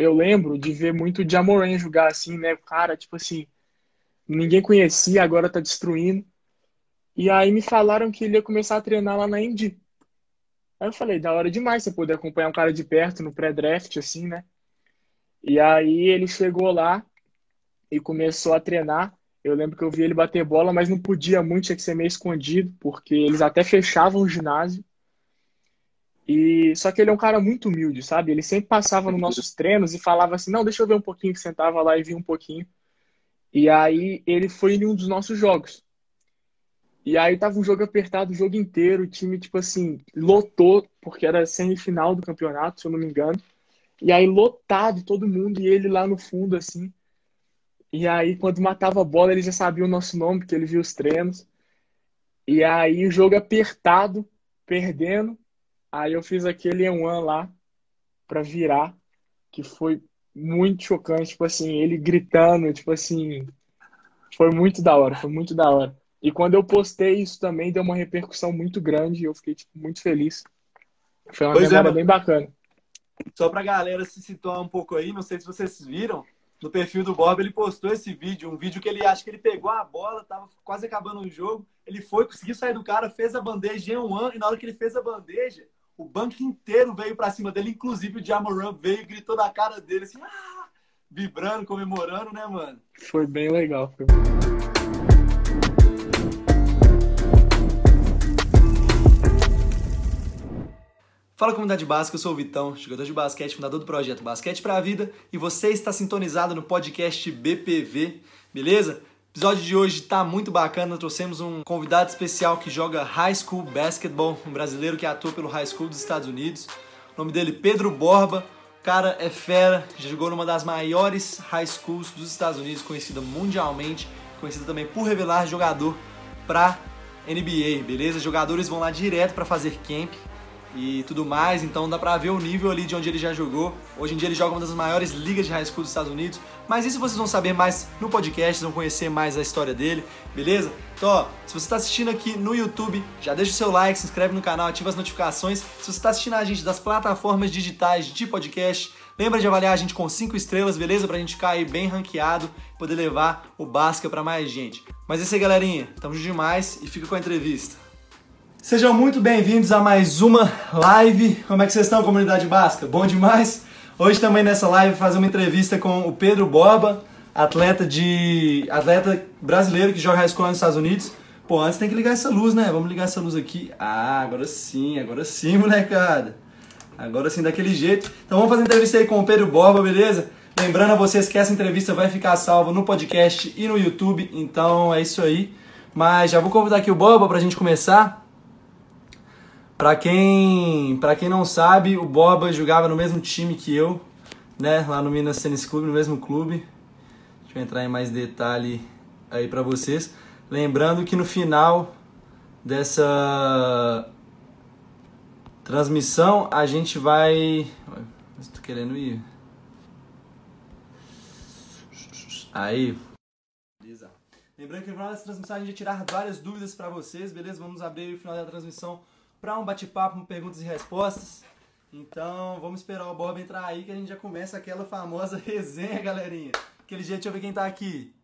eu lembro de ver muito o Jamoran jogar assim, né? Cara, tipo assim, ninguém conhecia, agora tá destruindo. E aí me falaram que ele ia começar a treinar lá na Indy. Aí eu falei, da hora demais você poder acompanhar um cara de perto no pré-draft, assim, né? E aí ele chegou lá e começou a treinar. Eu lembro que eu vi ele bater bola, mas não podia muito, tinha que ser meio escondido, porque eles até fechavam o ginásio. E só que ele é um cara muito humilde, sabe? Ele sempre passava nos nossos treinos e falava assim: "Não, deixa eu ver um pouquinho", que sentava lá e via um pouquinho. E aí ele foi em um dos nossos jogos. E aí tava um jogo apertado o jogo inteiro, o time tipo assim, lotou, porque era semifinal do campeonato, se eu não me engano. E aí lotado todo mundo e ele lá no fundo assim. E aí quando matava a bola, ele já sabia o nosso nome, porque ele viu os treinos. E aí o jogo apertado, perdendo, Aí eu fiz aquele one lá pra virar, que foi muito chocante, tipo assim, ele gritando, tipo assim, foi muito da hora, foi muito da hora. E quando eu postei isso também, deu uma repercussão muito grande e eu fiquei tipo, muito feliz. Foi uma pois é, bem bacana. Só pra galera se situar um pouco aí, não sei se vocês viram, no perfil do Bob ele postou esse vídeo, um vídeo que ele acha que ele pegou a bola, tava quase acabando o jogo, ele foi, conseguiu sair do cara, fez a bandeja em um ano, e na hora que ele fez a bandeja, o banco inteiro veio para cima dele, inclusive o Jamoran veio e gritou na cara dele, assim, ah! vibrando, comemorando, né, mano? Foi bem legal. Foi... Fala comunidade básica, eu sou o Vitão, jogador de basquete, fundador do projeto Basquete para a Vida, e você está sintonizado no podcast BPV, beleza? O episódio de hoje está muito bacana. Trouxemos um convidado especial que joga High School Basketball, um brasileiro que atua pelo High School dos Estados Unidos. O nome dele Pedro Borba. O cara é fera, já jogou numa das maiores high schools dos Estados Unidos, conhecida mundialmente, conhecida também por revelar jogador para NBA, beleza? Jogadores vão lá direto para fazer camp e tudo mais, então dá pra ver o nível ali de onde ele já jogou. Hoje em dia ele joga uma das maiores ligas de high school dos Estados Unidos, mas isso vocês vão saber mais no podcast, vão conhecer mais a história dele, beleza? Então, ó, se você está assistindo aqui no YouTube, já deixa o seu like, se inscreve no canal, ativa as notificações. Se você está assistindo a gente das plataformas digitais de podcast, lembra de avaliar a gente com 5 estrelas, beleza? Pra gente cair bem ranqueado, poder levar o Basca para mais gente. Mas é isso aí, galerinha. Tamo junto demais e fica com a entrevista. Sejam muito bem-vindos a mais uma live. Como é que vocês estão, comunidade basca? Bom demais? Hoje também nessa live fazer uma entrevista com o Pedro Borba, atleta de atleta brasileiro que joga high school nos Estados Unidos. Pô, antes tem que ligar essa luz, né? Vamos ligar essa luz aqui. Ah, agora sim, agora sim, molecada. Agora sim, daquele jeito. Então vamos fazer entrevista aí com o Pedro Borba, beleza? Lembrando a vocês que essa entrevista vai ficar salva no podcast e no YouTube, então é isso aí. Mas já vou convidar aqui o Borba pra gente começar. Para quem, para quem não sabe, o Boba jogava no mesmo time que eu, né, lá no Minas Tênis Clube, no mesmo clube. Deixa eu entrar em mais detalhe aí para vocês. Lembrando que no final dessa transmissão a gente vai. Estou querendo ir. Aí. Beleza. Lembrando que no final dessa transmissão a gente vai tirar várias dúvidas para vocês, beleza? Vamos abrir o final da transmissão para um bate-papo, perguntas e respostas. Então vamos esperar o Bob entrar aí que a gente já começa aquela famosa resenha, galerinha. Aquele jeito, deixa eu ver quem tá aqui.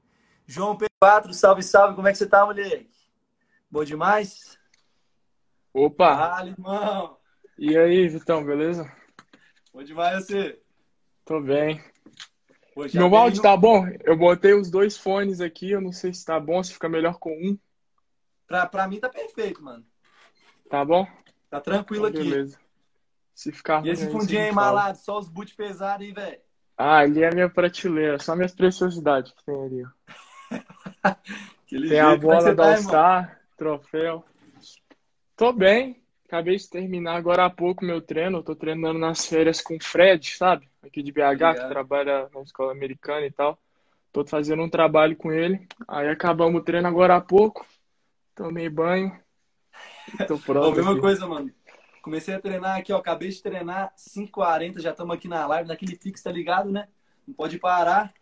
João P4, salve, salve, como é que você tá, moleque? Bom demais? Opa! Fala, irmão! E aí, Vitão, beleza? Bom demais você? Tô bem. Pô, Meu áudio no... tá bom? Eu botei os dois fones aqui, eu não sei se tá bom, se fica melhor com um. Pra, pra mim tá perfeito, mano. Tá bom? Tá tranquilo então, aqui. Beleza. Se ficar E esse fundinho aí malado, só os boot pesados aí, velho. Ah, ali é a minha prateleira, só minhas preciosidades que tem ali, ó. tem a bola do All-Star, troféu. Tô bem. Acabei de terminar agora há pouco meu treino. tô treinando nas férias com o Fred, sabe? Aqui de BH, Obrigado. que trabalha na escola americana e tal. Tô fazendo um trabalho com ele. Aí acabamos o treino agora há pouco. Tomei banho, Tô pronto. Bom, mesma coisa, mano. Comecei a treinar aqui, ó. Acabei de treinar 5h40, já estamos aqui na live, naquele pix, tá ligado, né? Não pode parar.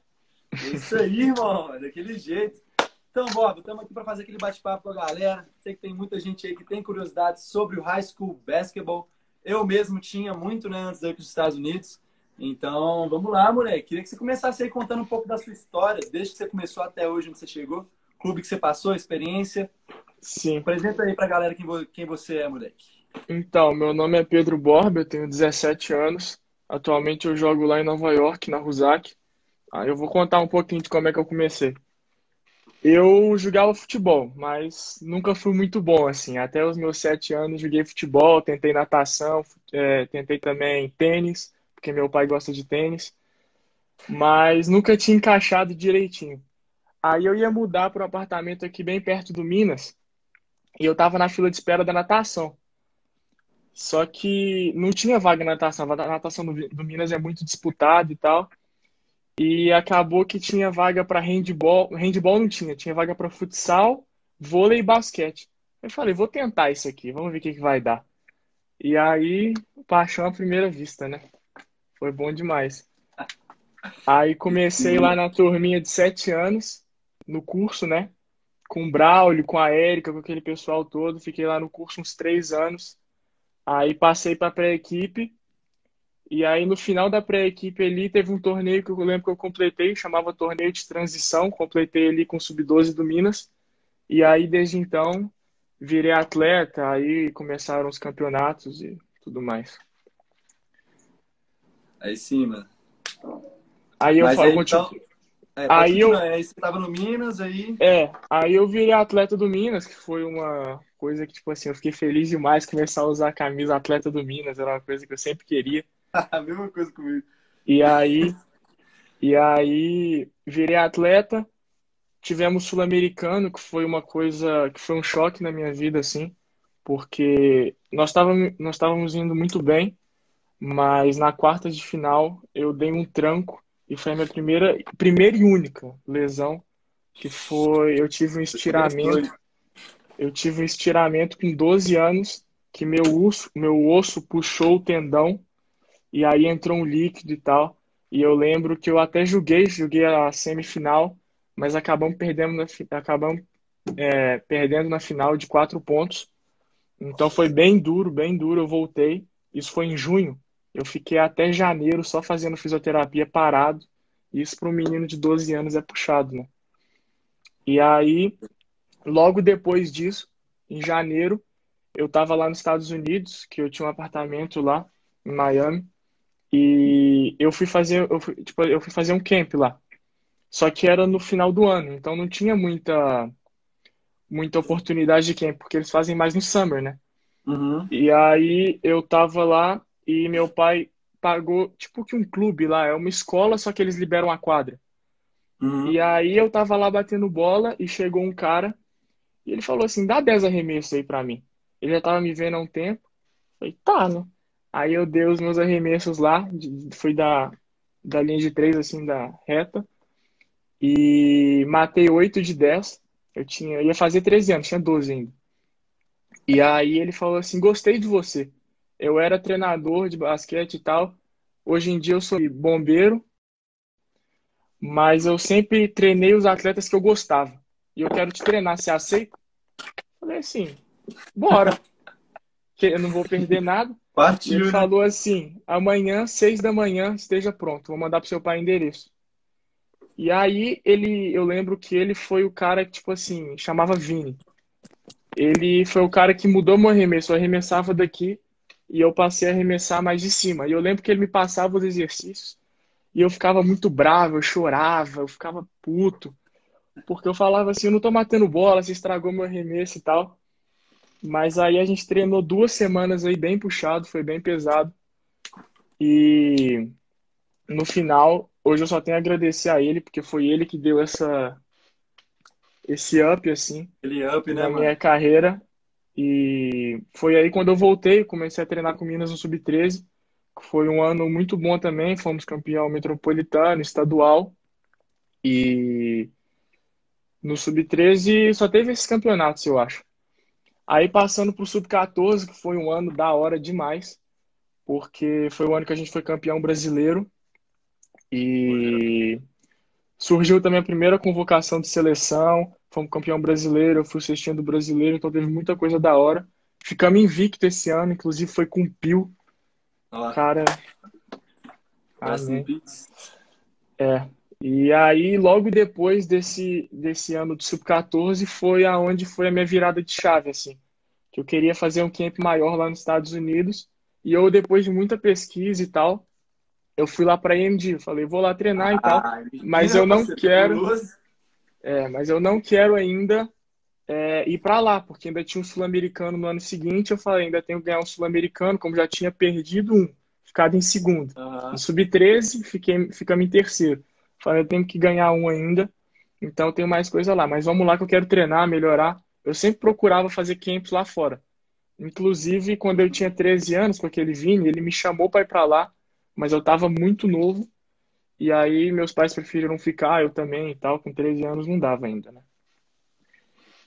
É isso aí, irmão. É daquele jeito. Então, Bob, estamos aqui para fazer aquele bate-papo com a galera. Sei que tem muita gente aí que tem curiosidade sobre o high school basketball. Eu mesmo tinha muito, né, antes de ir para os Estados Unidos. Então, vamos lá, moleque. Queria que você começasse aí contando um pouco da sua história, desde que você começou até hoje, onde você chegou, clube que você passou, experiência. Sim. Apresenta aí pra galera quem, quem você é, moleque. Então, meu nome é Pedro Borba, eu tenho 17 anos. Atualmente eu jogo lá em Nova York, na Rusac. Aí eu vou contar um pouquinho de como é que eu comecei. Eu jogava futebol, mas nunca fui muito bom, assim. Até os meus sete anos joguei futebol, tentei natação, é, tentei também tênis, porque meu pai gosta de tênis, mas nunca tinha encaixado direitinho. Aí eu ia mudar para um apartamento aqui bem perto do Minas, e eu estava na fila de espera da natação. Só que não tinha vaga na natação. A natação do, do Minas é muito disputada e tal. E acabou que tinha vaga para handball. Handball não tinha, tinha vaga para futsal, vôlei e basquete. Eu falei, vou tentar isso aqui, vamos ver o que, que vai dar. E aí, paixão à primeira vista, né? Foi bom demais. Aí comecei lá na turminha de sete anos, no curso, né? Com o Braulio, com a Érica, com aquele pessoal todo. Fiquei lá no curso uns três anos. Aí passei para pré-equipe. E aí no final da pré-equipe ali teve um torneio que eu lembro que eu completei, chamava Torneio de Transição. Completei ali com o Sub-12 do Minas. E aí desde então virei atleta, aí começaram os campeonatos e tudo mais. Aí sim, mano. Aí eu falo, aí, então, é, aí eu aí você tava no Minas aí. É, aí eu virei atleta do Minas, que foi uma coisa que tipo assim, eu fiquei feliz demais começar a usar a camisa atleta do Minas, era uma coisa que eu sempre queria. a mesma coisa comigo. E aí e aí virei atleta, tivemos sul-americano, que foi uma coisa que foi um choque na minha vida assim, porque nós estávamos nós estávamos indo muito bem, mas na quarta de final eu dei um tranco e foi a minha primeira, primeira e única lesão, que foi, eu tive um estiramento, eu tive um estiramento com 12 anos, que meu osso, meu osso puxou o tendão, e aí entrou um líquido e tal, e eu lembro que eu até joguei, joguei a semifinal, mas acabamos perdendo na, acabamos, é, perdendo na final de quatro pontos, então foi bem duro, bem duro, eu voltei, isso foi em junho, eu fiquei até janeiro só fazendo fisioterapia parado. Isso para um menino de 12 anos é puxado, né? E aí, logo depois disso, em janeiro, eu estava lá nos Estados Unidos, que eu tinha um apartamento lá em Miami, e eu fui fazer, eu fui, tipo, eu fui fazer um camp lá. Só que era no final do ano, então não tinha muita muita oportunidade de camp, porque eles fazem mais no summer, né? Uhum. E aí eu tava lá e meu pai pagou, tipo que um clube lá, é uma escola, só que eles liberam a quadra. Uhum. E aí eu tava lá batendo bola e chegou um cara e ele falou assim: dá 10 arremessos aí pra mim. Ele já tava me vendo há um tempo. Falei, tá, né? Aí eu dei os meus arremessos lá, fui da, da linha de três, assim, da reta. E matei 8 de 10. Eu tinha, ia fazer 13 anos, tinha 12 ainda. E aí ele falou assim: gostei de você. Eu era treinador de basquete e tal. Hoje em dia eu sou bombeiro, mas eu sempre treinei os atletas que eu gostava. E eu quero te treinar, você aceita? Falei assim, bora. Que eu não vou perder nada. Partiu. Ele né? falou assim: amanhã, seis da manhã, esteja pronto. Vou mandar pro seu pai endereço. E aí ele, eu lembro que ele foi o cara que, tipo assim, chamava Vini. Ele foi o cara que mudou meu arremesso. Eu arremessava daqui, e eu passei a arremessar mais de cima. E eu lembro que ele me passava os exercícios e eu ficava muito bravo, eu chorava, eu ficava puto, porque eu falava assim, eu não tô matando bola, você estragou meu arremesso e tal. Mas aí a gente treinou duas semanas aí bem puxado, foi bem pesado. E no final, hoje eu só tenho a agradecer a ele, porque foi ele que deu essa esse up assim, ele up, né, na mano? minha carreira. E foi aí quando eu voltei, comecei a treinar com Minas no Sub-13, que foi um ano muito bom também, fomos campeão metropolitano, estadual. E no Sub-13 só teve esses campeonatos, eu acho. Aí passando para o Sub-14, que foi um ano da hora demais, porque foi o ano que a gente foi campeão brasileiro. E surgiu também a primeira convocação de seleção, fomos campeão brasileiro, eu fui cestinha do brasileiro, então teve muita coisa da hora. Ficamos invicto esse ano, inclusive foi com o Pio. Cara, Amém. É. E aí, logo depois desse, desse ano do Sub-14, foi aonde foi a minha virada de chave, assim. Que eu queria fazer um camp maior lá nos Estados Unidos. E eu, depois de muita pesquisa e tal, eu fui lá para a EMD. Falei, vou lá treinar ah, e tal. Mas eu não quero. É, mas eu não quero ainda é, ir para lá, porque ainda tinha um sul-americano no ano seguinte. Eu falei, ainda tenho que ganhar um sul-americano, como já tinha perdido um, ficado em segundo. Uhum. No sub-13, fiquei, ficamos em terceiro. Falei, eu tenho que ganhar um ainda, então tem mais coisa lá. Mas vamos lá que eu quero treinar, melhorar. Eu sempre procurava fazer camps lá fora. Inclusive, quando eu tinha 13 anos, com aquele Vini, ele me chamou para ir para lá, mas eu estava muito novo. E aí meus pais preferiram ficar, eu também e tal. Com 13 anos não dava ainda, né?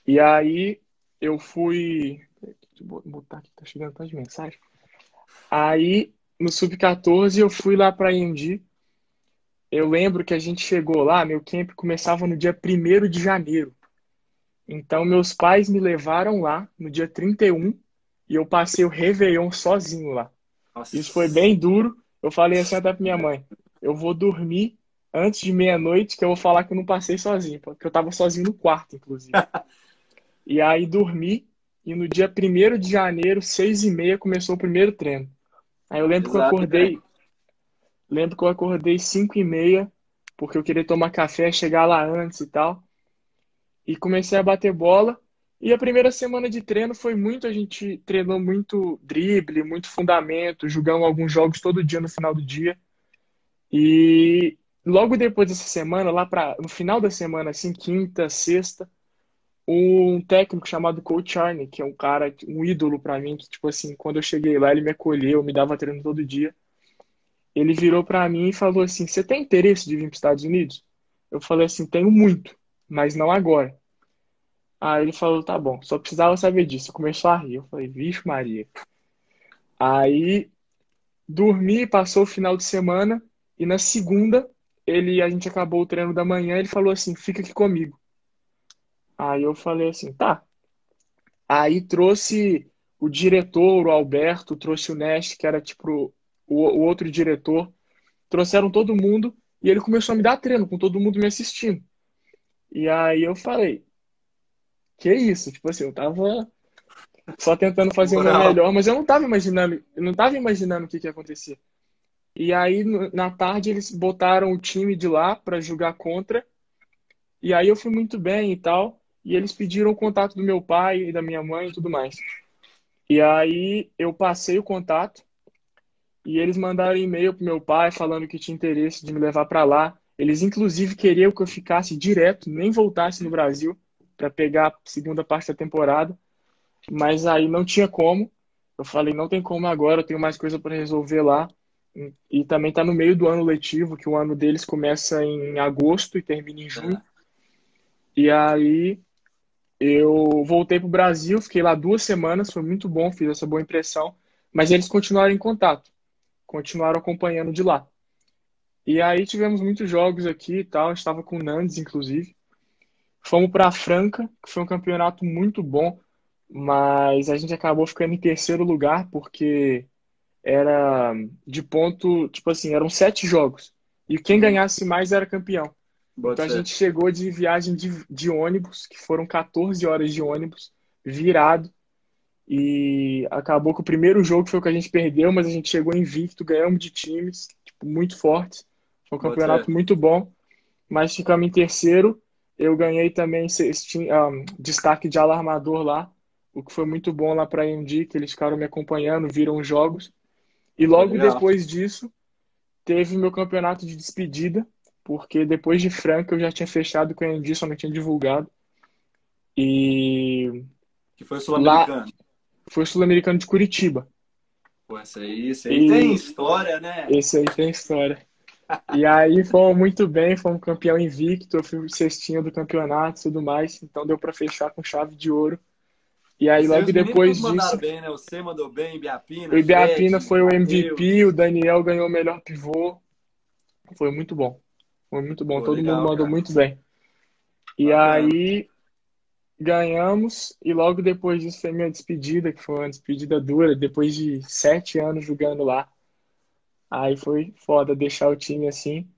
E aí eu fui. Deixa eu botar aqui, tá chegando tantas mensagens. Aí no Sub-14 eu fui lá para IMD. Eu lembro que a gente chegou lá, meu camp começava no dia 1 de janeiro. Então meus pais me levaram lá no dia 31 e eu passei o Réveillon sozinho lá. Nossa. Isso foi bem duro. Eu falei assim até pra minha mãe: eu vou dormir antes de meia-noite, que eu vou falar que eu não passei sozinho, porque eu tava sozinho no quarto, inclusive. E aí dormi, e no dia 1 de janeiro, seis e meia, começou o primeiro treino. Aí eu lembro Exato, que eu acordei. Né? Lembro que eu acordei cinco e meia, porque eu queria tomar café, chegar lá antes e tal. E comecei a bater bola. E a primeira semana de treino foi muito, a gente treinou muito drible, muito fundamento, jogamos alguns jogos todo dia no final do dia. E logo depois dessa semana, lá para no final da semana, assim, quinta, sexta, um técnico chamado Coach Charney, que é um cara, um ídolo para mim, que tipo assim, quando eu cheguei lá, ele me acolheu, me dava treino todo dia. Ele virou para mim e falou assim: "Você tem interesse de vir para os Estados Unidos?" Eu falei assim: "Tenho muito, mas não agora." Aí ele falou: "Tá bom, só precisava saber disso." Começou a rir. Eu falei: "Vixe, Maria." Aí dormi, passou o final de semana e na segunda ele a gente acabou o treino da manhã, ele falou assim: "Fica aqui comigo." Aí eu falei assim, tá. Aí trouxe o diretor, o Alberto, trouxe o Nest, que era tipo o, o outro diretor. Trouxeram todo mundo e ele começou a me dar treino, com todo mundo me assistindo. E aí eu falei, que isso? Tipo assim, eu tava só tentando fazer o meu melhor, mas eu não tava imaginando, eu não tava imaginando o que, que ia acontecer. E aí, na tarde, eles botaram o time de lá para jogar contra. E aí eu fui muito bem e tal e eles pediram o contato do meu pai e da minha mãe e tudo mais. E aí eu passei o contato e eles mandaram e-mail pro meu pai falando que tinha interesse de me levar para lá. Eles inclusive queriam que eu ficasse direto, nem voltasse no Brasil para pegar a segunda parte da temporada, mas aí não tinha como. Eu falei, não tem como agora, eu tenho mais coisa para resolver lá. E também está no meio do ano letivo, que o ano deles começa em agosto e termina em junho. E aí eu voltei para o Brasil, fiquei lá duas semanas, foi muito bom, fiz essa boa impressão, mas eles continuaram em contato, continuaram acompanhando de lá. E aí tivemos muitos jogos aqui e tal, estava com o Nandes, inclusive. Fomos para Franca, que foi um campeonato muito bom, mas a gente acabou ficando em terceiro lugar porque era de ponto, tipo assim, eram sete jogos. E quem ganhasse mais era campeão então a gente chegou de viagem de, de ônibus, que foram 14 horas de ônibus, virado. E acabou que o primeiro jogo foi o que a gente perdeu, mas a gente chegou invicto, ganhamos de times tipo, muito fortes. Foi um campeonato muito bom, mas ficamos em terceiro. Eu ganhei também um, destaque de alarmador lá, o que foi muito bom lá para a AMD, que eles ficaram me acompanhando, viram os jogos. E logo Legal. depois disso, teve meu campeonato de despedida, porque depois de Franca eu já tinha fechado com a Andy, só não tinha divulgado. E. Que foi sul-americano. Foi sul-americano de Curitiba. Pô, esse aí, esse aí e... tem história, né? Esse aí tem história. e aí fomos muito bem, fomos campeão invicto, eu fui cestinho do campeonato e tudo mais, então deu para fechar com chave de ouro. E aí logo depois disso. Bem, né? Você mandou bem, Ibiapina. O Ibiapina Fred, foi o MVP, Mateus. o Daniel ganhou o melhor pivô. Foi muito bom. Foi muito bom, todo legal, mundo mandou cara. muito bem. E aí ganhamos, e logo depois disso foi minha despedida, que foi uma despedida dura, depois de sete anos jogando lá. Aí foi foda deixar o time assim.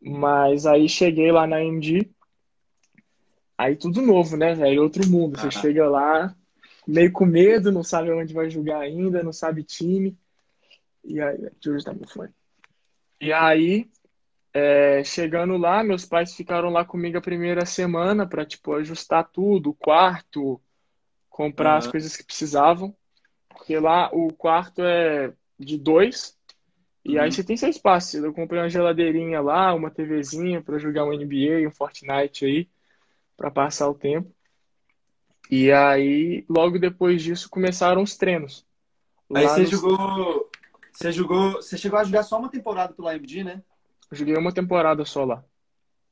Mas aí cheguei lá na MD. Aí tudo novo, né, velho? Outro mundo. Você chega lá meio com medo, não sabe onde vai jogar ainda, não sabe time. E aí, Júlio tá muito fone. E aí, é, chegando lá, meus pais ficaram lá comigo a primeira semana para tipo ajustar tudo, o quarto, comprar uhum. as coisas que precisavam, porque lá o quarto é de dois e uhum. aí você tem seu espaço. Eu comprei uma geladeirinha lá, uma TVzinha para jogar um NBA, um Fortnite aí para passar o tempo. E aí, logo depois disso, começaram os treinos. Aí você jogou, você jogou, você chegou a jogar só uma temporada pelo IMD, né? joguei uma temporada só lá.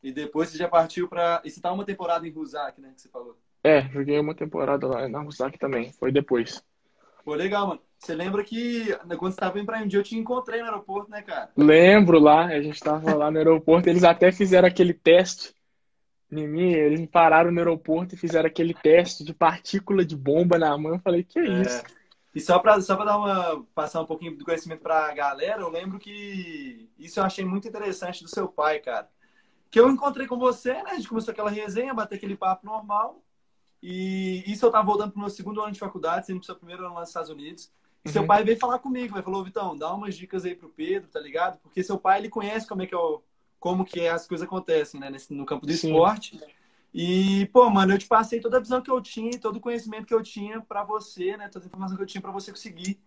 E depois você já partiu para. E você tá uma temporada em Rusak, né? Que você falou. É, joguei uma temporada lá na Rusak também. Foi depois. Pô, legal, mano. Você lembra que quando você tava indo pra MD eu te encontrei no aeroporto, né, cara? Lembro lá, a gente tava lá no aeroporto. Eles até fizeram aquele teste em mim. Eles me pararam no aeroporto e fizeram aquele teste de partícula de bomba na mão. Eu falei, que é, é. isso? E só para só dar uma passar um pouquinho do conhecimento para a galera, eu lembro que isso eu achei muito interessante do seu pai, cara. Que eu encontrei com você, né? A gente começou aquela resenha, bater aquele papo normal. E isso eu tava voltando pro meu segundo ano de faculdade, sendo pro seu primeiro ano lá nos Estados Unidos. E uhum. seu pai veio falar comigo, ele falou, Vitão, dá umas dicas aí pro Pedro, tá ligado? Porque seu pai, ele conhece como é que é o, como que as coisas acontecem, né? Nesse, no campo do Sim. esporte. E, pô, mano, eu te passei toda a visão que eu tinha, todo o conhecimento que eu tinha para você, né? Toda a informação que eu tinha para você conseguir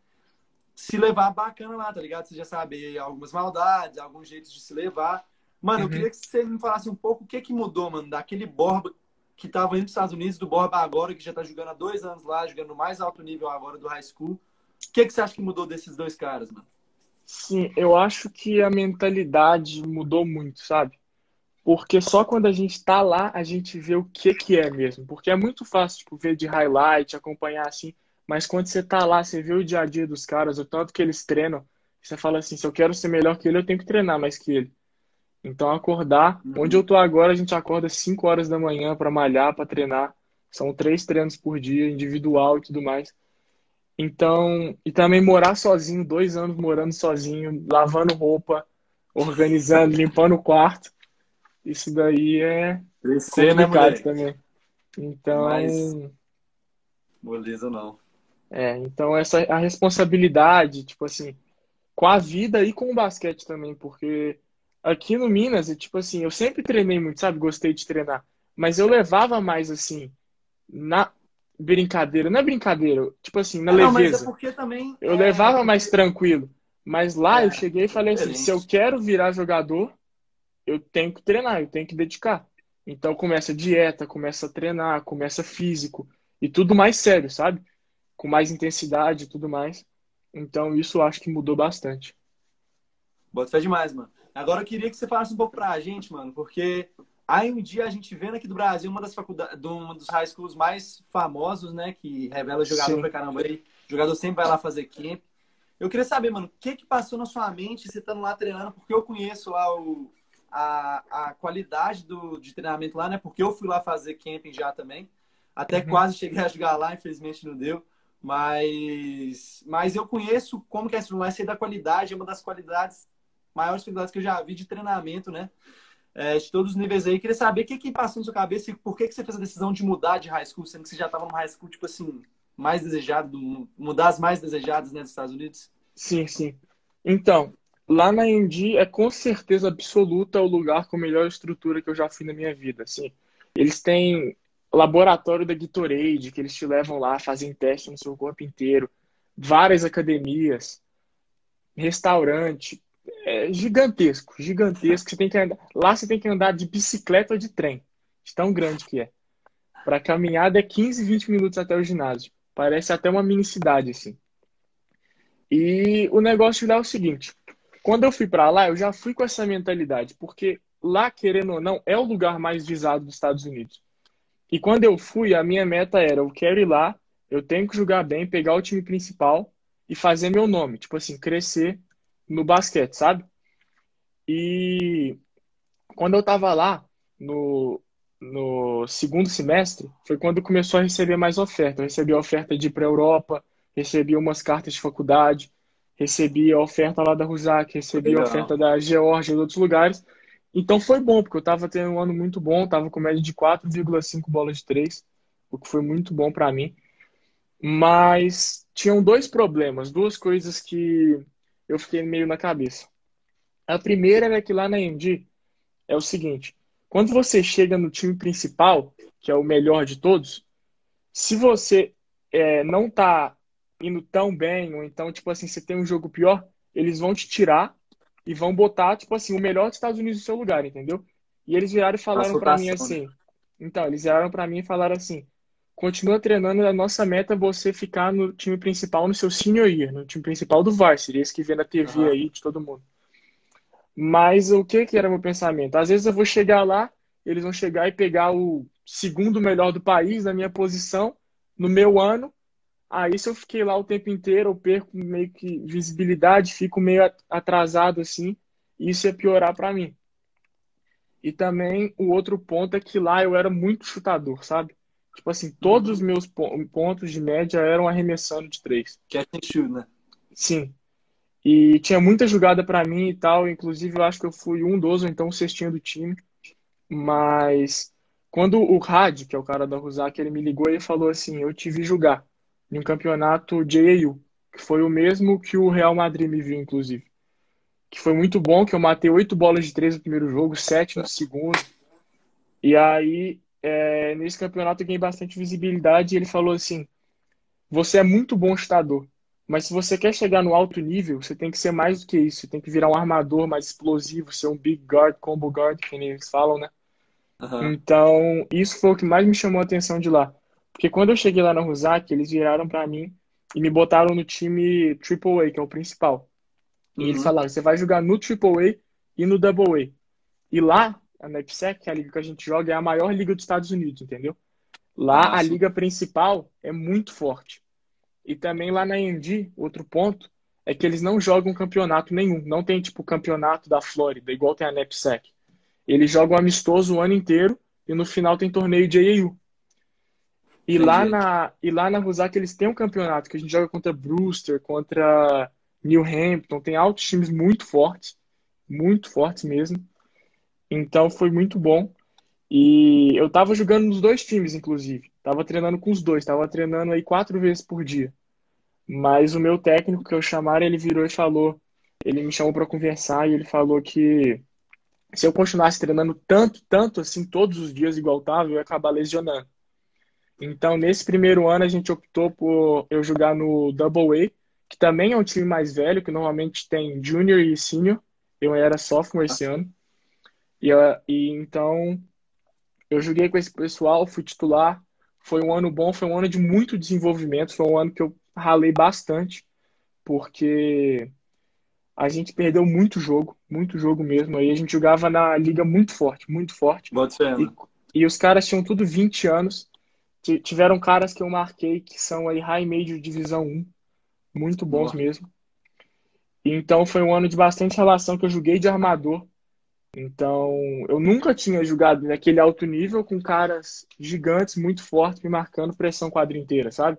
se levar bacana lá, tá ligado? Você já sabe algumas maldades, alguns jeitos de se levar. Mano, uhum. eu queria que você me falasse um pouco o que que mudou, mano, daquele Borba que tava indo para os Estados Unidos, do Borba agora, que já tá jogando há dois anos lá, jogando no mais alto nível agora do high school. O que que você acha que mudou desses dois caras, mano? Sim, eu acho que a mentalidade mudou muito, sabe? Porque só quando a gente está lá, a gente vê o que que é mesmo. Porque é muito fácil, tipo, ver de highlight, acompanhar assim. Mas quando você tá lá, você vê o dia a dia dos caras, o tanto que eles treinam, você fala assim, se eu quero ser melhor que ele, eu tenho que treinar mais que ele. Então acordar, uhum. onde eu tô agora, a gente acorda 5 horas da manhã para malhar, para treinar. São três treinos por dia, individual e tudo mais. Então, e também morar sozinho, dois anos morando sozinho, lavando roupa, organizando, limpando o quarto. Isso daí é Crescer, né, complicado né, também. Então. Mas... Moleza não. É, então essa a responsabilidade, tipo assim, com a vida e com o basquete também, porque aqui no Minas, tipo assim, eu sempre treinei muito, sabe? Gostei de treinar, mas eu levava mais assim na brincadeira, não é brincadeira, tipo assim, na não, leveza. Mas é porque também eu é... levava mais tranquilo, mas lá é, eu cheguei e falei assim, se eu quero virar jogador, eu tenho que treinar, eu tenho que dedicar. Então começa dieta, começa a treinar, começa físico e tudo mais sério, sabe? Com mais intensidade e tudo mais. Então isso eu acho que mudou bastante. Bota fé demais, mano. Agora eu queria que você falasse um pouco pra gente, mano, porque aí um dia a gente vendo aqui do Brasil uma das faculdades, um dos high schools mais famosos, né, que revela jogador Sim. pra caramba aí. O jogador sempre vai lá fazer camp. Eu queria saber, mano, o que que passou na sua mente você estando lá treinando, porque eu conheço lá o a, a qualidade do, de treinamento lá, né? Porque eu fui lá fazer camping já também. Até uhum. quase cheguei a jogar lá, infelizmente não deu. Mas, mas eu conheço como que é sei da qualidade, é uma das qualidades, maiores qualidades que eu já vi de treinamento, né? É, de todos os níveis aí. Queria saber o que, que passou na sua cabeça e por que, que você fez a decisão de mudar de high school, sendo que você já estava no high school, tipo assim, mais desejado, mudar as mais desejadas, né, dos Estados Unidos? Sim, sim. Então, Lá na Indy é com certeza absoluta o lugar com a melhor estrutura que eu já fui na minha vida. Assim, eles têm laboratório da Gatorade, que eles te levam lá, fazem teste no seu corpo inteiro, várias academias, restaurante, é gigantesco, gigantesco. Você tem que andar, lá você tem que andar de bicicleta ou de trem, de tão grande que é. Para caminhada é 15, 20 minutos até o ginásio. Parece até uma mini cidade assim. E o negócio lá é o seguinte: quando eu fui para lá, eu já fui com essa mentalidade, porque lá, querendo ou não, é o lugar mais visado dos Estados Unidos. E quando eu fui, a minha meta era: eu quero ir lá, eu tenho que jogar bem, pegar o time principal e fazer meu nome. Tipo assim, crescer no basquete, sabe? E quando eu tava lá, no, no segundo semestre, foi quando começou a receber mais oferta. Eu recebi a oferta de ir para Europa, recebi umas cartas de faculdade recebi a oferta lá da Rusak, recebi a oferta da Geórgia e outros lugares. Então foi bom, porque eu estava tendo um ano muito bom, estava com média de 4,5 bolas de 3, o que foi muito bom para mim. Mas tinham dois problemas, duas coisas que eu fiquei meio na cabeça. A primeira era que lá na MD é o seguinte: quando você chega no time principal, que é o melhor de todos, se você é, não tá indo tão bem, ou então, tipo assim, você tem um jogo pior, eles vão te tirar e vão botar, tipo assim, o melhor dos Estados Unidos no seu lugar, entendeu? E eles viraram e falaram para mim assim. Né? Então, eles viraram para mim e falaram assim: continua treinando, a nossa meta é você ficar no time principal no seu senior year, no time principal do Varsity, esse que vê na TV uhum. aí de todo mundo. Mas o que que era meu pensamento? Às vezes eu vou chegar lá, eles vão chegar e pegar o segundo melhor do país na minha posição, no meu ano, Aí, se eu fiquei lá o tempo inteiro, eu perco meio que visibilidade, fico meio atrasado assim, isso ia piorar para mim. E também o outro ponto é que lá eu era muito chutador, sabe? Tipo assim, todos os meus pontos de média eram arremessando de três. Catch and shoot, né? Sim. E tinha muita jogada para mim e tal. Inclusive, eu acho que eu fui um dos, ou então o cestinho do time. Mas quando o Rad, que é o cara da Rusak, ele me ligou e falou assim: Eu te vi jogar em um campeonato JAU, que foi o mesmo que o Real Madrid me viu, inclusive. Que foi muito bom, que eu matei oito bolas de três no primeiro jogo, sete no segundo. E aí, é, nesse campeonato eu ganhei bastante visibilidade e ele falou assim, você é muito bom chutador, mas se você quer chegar no alto nível, você tem que ser mais do que isso. Você tem que virar um armador mais explosivo, ser um big guard, combo guard, que eles falam, né? Uhum. Então, isso foi o que mais me chamou a atenção de lá. Porque quando eu cheguei lá na Rusak, eles viraram para mim e me botaram no time AAA, que é o principal. E uhum. eles falaram, você vai jogar no AAA e no Double A. E lá, a NEPSEC, que é a liga que a gente joga, é a maior liga dos Estados Unidos, entendeu? Lá, Nossa. a liga principal é muito forte. E também lá na AMD, outro ponto, é que eles não jogam campeonato nenhum. Não tem, tipo, campeonato da Flórida, igual tem a NEPSEC. Eles jogam amistoso o ano inteiro e no final tem torneio de AAU. E lá, na, e lá na Rusak eles têm um campeonato que a gente joga contra Brewster, contra New Hampton, tem altos times muito fortes, muito fortes mesmo. Então foi muito bom. E eu tava jogando nos dois times, inclusive. Tava treinando com os dois, tava treinando aí quatro vezes por dia. Mas o meu técnico que eu chamaram, ele virou e falou, ele me chamou para conversar e ele falou que se eu continuasse treinando tanto, tanto assim todos os dias igual tava, eu ia acabar lesionando. Então, nesse primeiro ano, a gente optou por eu jogar no Double A, que também é um time mais velho, que normalmente tem Junior e Senior. Eu era sophomore esse ano. E, e então, eu joguei com esse pessoal, fui titular. Foi um ano bom, foi um ano de muito desenvolvimento. Foi um ano que eu ralei bastante, porque a gente perdeu muito jogo, muito jogo mesmo. Aí a gente jogava na liga muito forte, muito forte. E, e os caras tinham tudo 20 anos. Tiveram caras que eu marquei que são aí High Major Divisão 1, muito bons Nossa. mesmo. Então foi um ano de bastante relação que eu joguei de armador. Então eu nunca tinha jogado naquele alto nível com caras gigantes, muito fortes, me marcando pressão quadra inteira, sabe?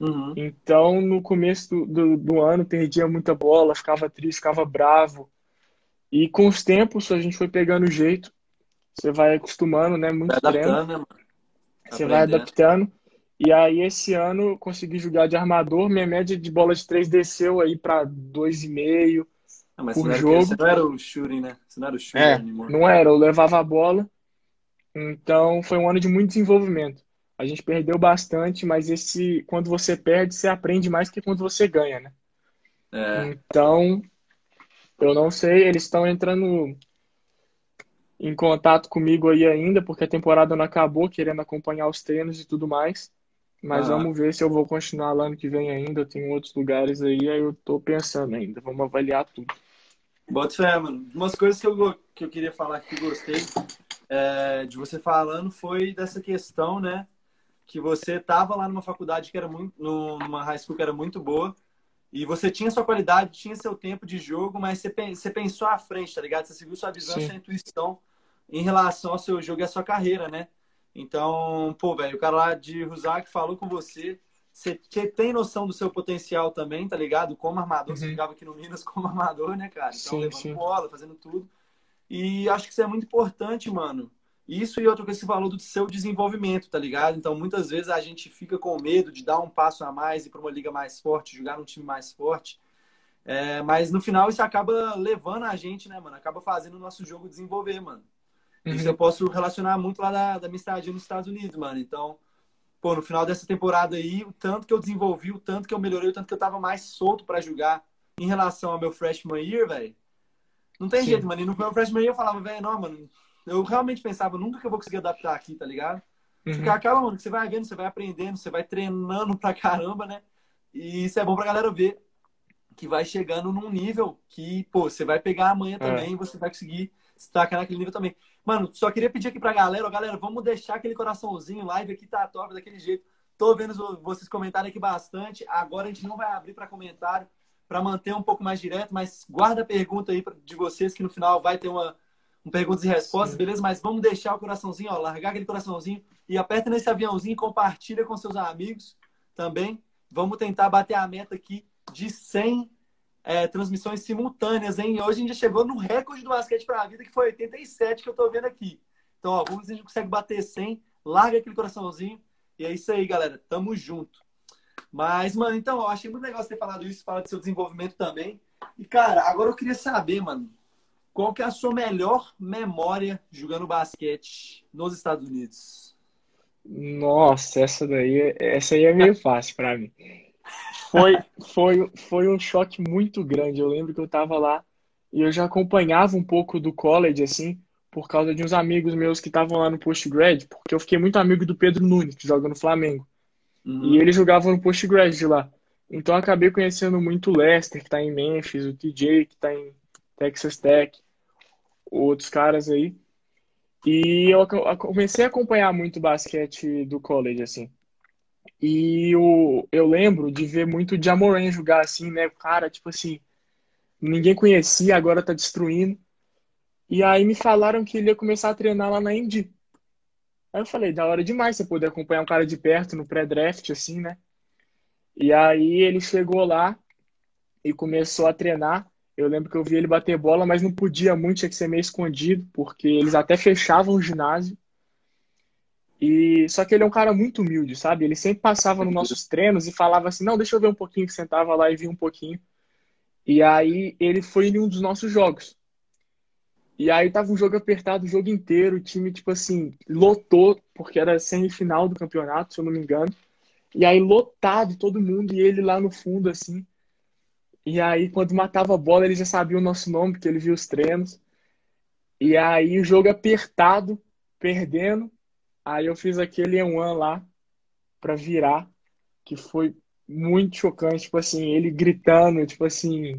Uhum. Então no começo do, do, do, ano perdia muita bola, ficava triste, ficava bravo. E com os tempos a gente foi pegando o jeito. Você vai acostumando, né? Muito vai treino. Né, você vai adaptando. E aí, esse ano, consegui jogar de armador. Minha média de bola de três desceu aí para 2,5 ah, por você jogo. você não era o shooting, né? Você não era o shooting é, Não era, eu levava a bola. Então, foi um ano de muito desenvolvimento. A gente perdeu bastante, mas esse quando você perde, você aprende mais que quando você ganha, né? É. Então, eu não sei, eles estão entrando em contato comigo aí ainda, porque a temporada não acabou, querendo acompanhar os treinos e tudo mais. Mas ah. vamos ver se eu vou continuar lá ano que vem ainda. Eu tenho outros lugares aí, aí eu tô pensando ainda. Vamos avaliar tudo. Bota fé, mano. Umas coisas que eu, que eu queria falar que gostei é, de você falando foi dessa questão, né? Que você tava lá numa faculdade que era muito. numa high school que era muito boa. E você tinha sua qualidade, tinha seu tempo de jogo, mas você, você pensou à frente, tá ligado? Você seguiu sua visão, Sim. sua intuição em relação ao seu jogo e à sua carreira, né? Então, pô, velho, o cara lá de Rusak falou com você, você tem noção do seu potencial também, tá ligado? Como armador, uhum. você jogava aqui no Minas como armador, né, cara? Então, sim, levando sim. bola, fazendo tudo. E acho que isso é muito importante, mano. Isso e outra coisa que você falou do seu desenvolvimento, tá ligado? Então, muitas vezes a gente fica com medo de dar um passo a mais, ir para uma liga mais forte, jogar num time mais forte. É, mas no final isso acaba levando a gente, né, mano? Acaba fazendo o nosso jogo desenvolver, mano. Uhum. Isso eu posso relacionar muito lá da, da minha estadia nos Estados Unidos, mano. Então, pô, no final dessa temporada aí, o tanto que eu desenvolvi, o tanto que eu melhorei, o tanto que eu tava mais solto para jogar em relação ao meu freshman year, velho. Não tem Sim. jeito, mano. E no meu freshman year eu falava, velho, não, mano, eu realmente pensava, nunca que eu vou conseguir adaptar aqui, tá ligado? Uhum. Ficar aquela, mano, que você vai vendo, você vai aprendendo, você vai treinando pra caramba, né? E isso é bom pra galera ver que vai chegando num nível que, pô, você vai pegar amanhã é. também e você vai conseguir destacar naquele nível também. Mano, só queria pedir aqui pra galera, ó, galera, vamos deixar aquele coraçãozinho, live aqui tá top daquele jeito. Tô vendo vocês comentarem aqui bastante. Agora a gente não vai abrir para comentário para manter um pouco mais direto, mas guarda a pergunta aí de vocês que no final vai ter uma, um perguntas e respostas, Sim. beleza? Mas vamos deixar o coraçãozinho, ó, largar aquele coraçãozinho e aperta nesse aviãozinho e compartilha com seus amigos também. Vamos tentar bater a meta aqui de 100 é, transmissões simultâneas, hein? Hoje a gente já chegou no recorde do basquete para a vida, que foi 87 que eu tô vendo aqui. Então, ó, vamos ver se a gente consegue bater 100. Larga aquele coraçãozinho. E é isso aí, galera. Tamo junto. Mas, mano, então, eu achei muito legal você ter falado isso, falar do seu desenvolvimento também. E, cara, agora eu queria saber, mano, qual que é a sua melhor memória jogando basquete nos Estados Unidos? Nossa, essa daí, essa aí é meio fácil para mim. Foi, foi, foi um choque muito grande. Eu lembro que eu tava lá e eu já acompanhava um pouco do college, assim, por causa de uns amigos meus que estavam lá no postgrad, porque eu fiquei muito amigo do Pedro Nunes, que joga no Flamengo. Uhum. E ele jogava no postgrad de lá. Então acabei conhecendo muito o Lester, que tá em Memphis, o TJ, que tá em Texas Tech outros caras aí. E eu comecei a acompanhar muito basquete do college, assim. E o, eu lembro de ver muito o Jamoran jogar assim, né? Cara, tipo assim, ninguém conhecia, agora tá destruindo. E aí me falaram que ele ia começar a treinar lá na Indy. Aí eu falei, da hora demais você poder acompanhar um cara de perto no pré-draft, assim, né? E aí ele chegou lá e começou a treinar. Eu lembro que eu vi ele bater bola, mas não podia muito, tinha que ser meio escondido, porque eles até fechavam o ginásio. E só que ele é um cara muito humilde, sabe? Ele sempre passava nos nossos treinos e falava assim: "Não, deixa eu ver um pouquinho", sentava lá e via um pouquinho. E aí ele foi em um dos nossos jogos. E aí tava um jogo apertado o jogo inteiro, o time tipo assim, lotou, porque era semifinal do campeonato, se eu não me engano. E aí lotado todo mundo e ele lá no fundo assim. E aí, quando matava a bola, ele já sabia o nosso nome, porque ele via os treinos. E aí, o jogo apertado, perdendo. Aí eu fiz aquele one lá para virar, que foi muito chocante, tipo assim, ele gritando, tipo assim,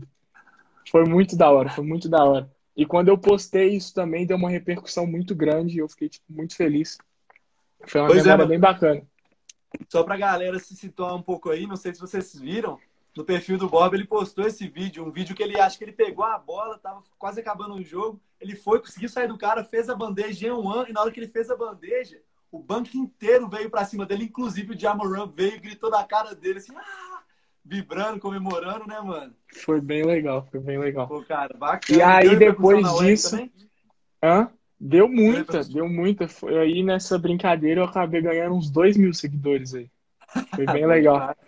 foi muito da hora, foi muito da hora. E quando eu postei isso também deu uma repercussão muito grande e eu fiquei tipo, muito feliz. Foi uma pois é, bem bacana. Só pra galera se situar um pouco aí, não sei se vocês viram, no perfil do Bob, ele postou esse vídeo, um vídeo que ele acha que ele pegou a bola, tava quase acabando o jogo, ele foi, conseguiu sair do cara, fez a bandeja em um ano, e na hora que ele fez a bandeja, o banco inteiro veio para cima dele, inclusive o Jamoran veio e gritou na cara dele assim, ah! vibrando, comemorando, né, mano? Foi bem legal, foi bem legal. Pô, cara, bacana. E aí depois disso, hã? Deu muita, deu muita. Foi aí nessa brincadeira eu acabei ganhando uns dois mil seguidores aí. Foi bem legal.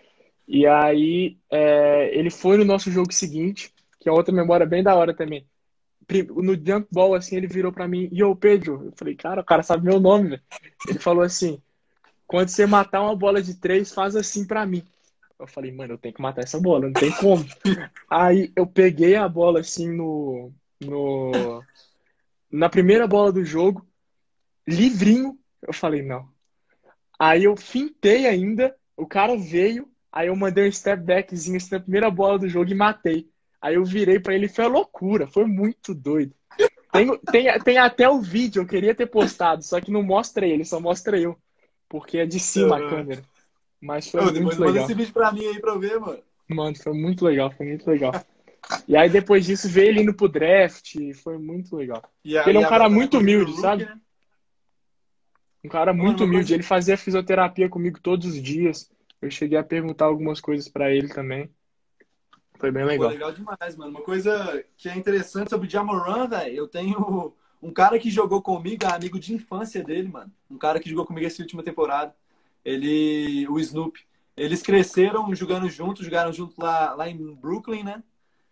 E aí é, ele foi no nosso jogo seguinte, que é outra memória bem da hora também. No jump ball, assim, ele virou para mim, e o Pedro? Eu falei, cara, o cara sabe meu nome, velho. Ele falou assim, quando você matar uma bola de três, faz assim para mim. Eu falei, mano, eu tenho que matar essa bola, não tem como. aí eu peguei a bola assim no, no na primeira bola do jogo, livrinho. Eu falei, não. Aí eu fintei ainda, o cara veio, Aí eu mandei um step backzinho assim, na primeira bola do jogo e matei. Aí eu virei para ele, foi loucura, foi muito doido. Tem, tem, tem até o vídeo, eu queria ter postado, só que não mostra ele, só mostra eu. Porque é de cima a câmera. Mas foi Ô, muito legal. Manda esse vídeo pra mim aí pra eu ver, mano. Mano, foi muito legal, foi muito legal. E aí depois disso veio ele indo pro draft, foi muito legal. A, ele é um cara muito humilde, look, sabe? Né? Um cara muito humilde, ele fazia fisioterapia comigo todos os dias. Eu cheguei a perguntar algumas coisas para ele também. Foi bem legal. Pô, legal demais, mano. Uma coisa que é interessante sobre o Jamoran, velho, eu tenho um cara que jogou comigo, é amigo de infância dele, mano. Um cara que jogou comigo essa última temporada. Ele, o Snoop. Eles cresceram jogando juntos, jogaram juntos lá, lá em Brooklyn, né?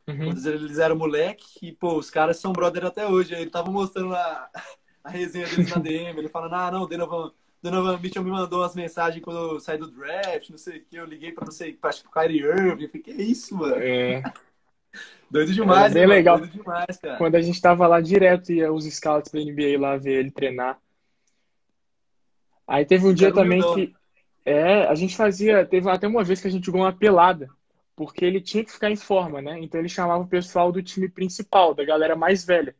Uhum. Quando eles eram moleque. E, pô, os caras são brother até hoje. Ele tava mostrando a, a resenha deles na DM. Ele falando, ah, não, o Donovan, Mitchell me mandou umas mensagens quando eu saí do draft, não sei o que. Eu liguei pra não sei, acho que o Kyrie Irving. Que isso, mano? É. Doido demais, é bem mano. legal. Doido demais, cara. Quando a gente tava lá direto, ia os scouts da NBA lá ver ele treinar. Aí teve um dia também que. É, a gente fazia. Teve até uma vez que a gente jogou uma pelada. Porque ele tinha que ficar em forma, né? Então ele chamava o pessoal do time principal, da galera mais velha.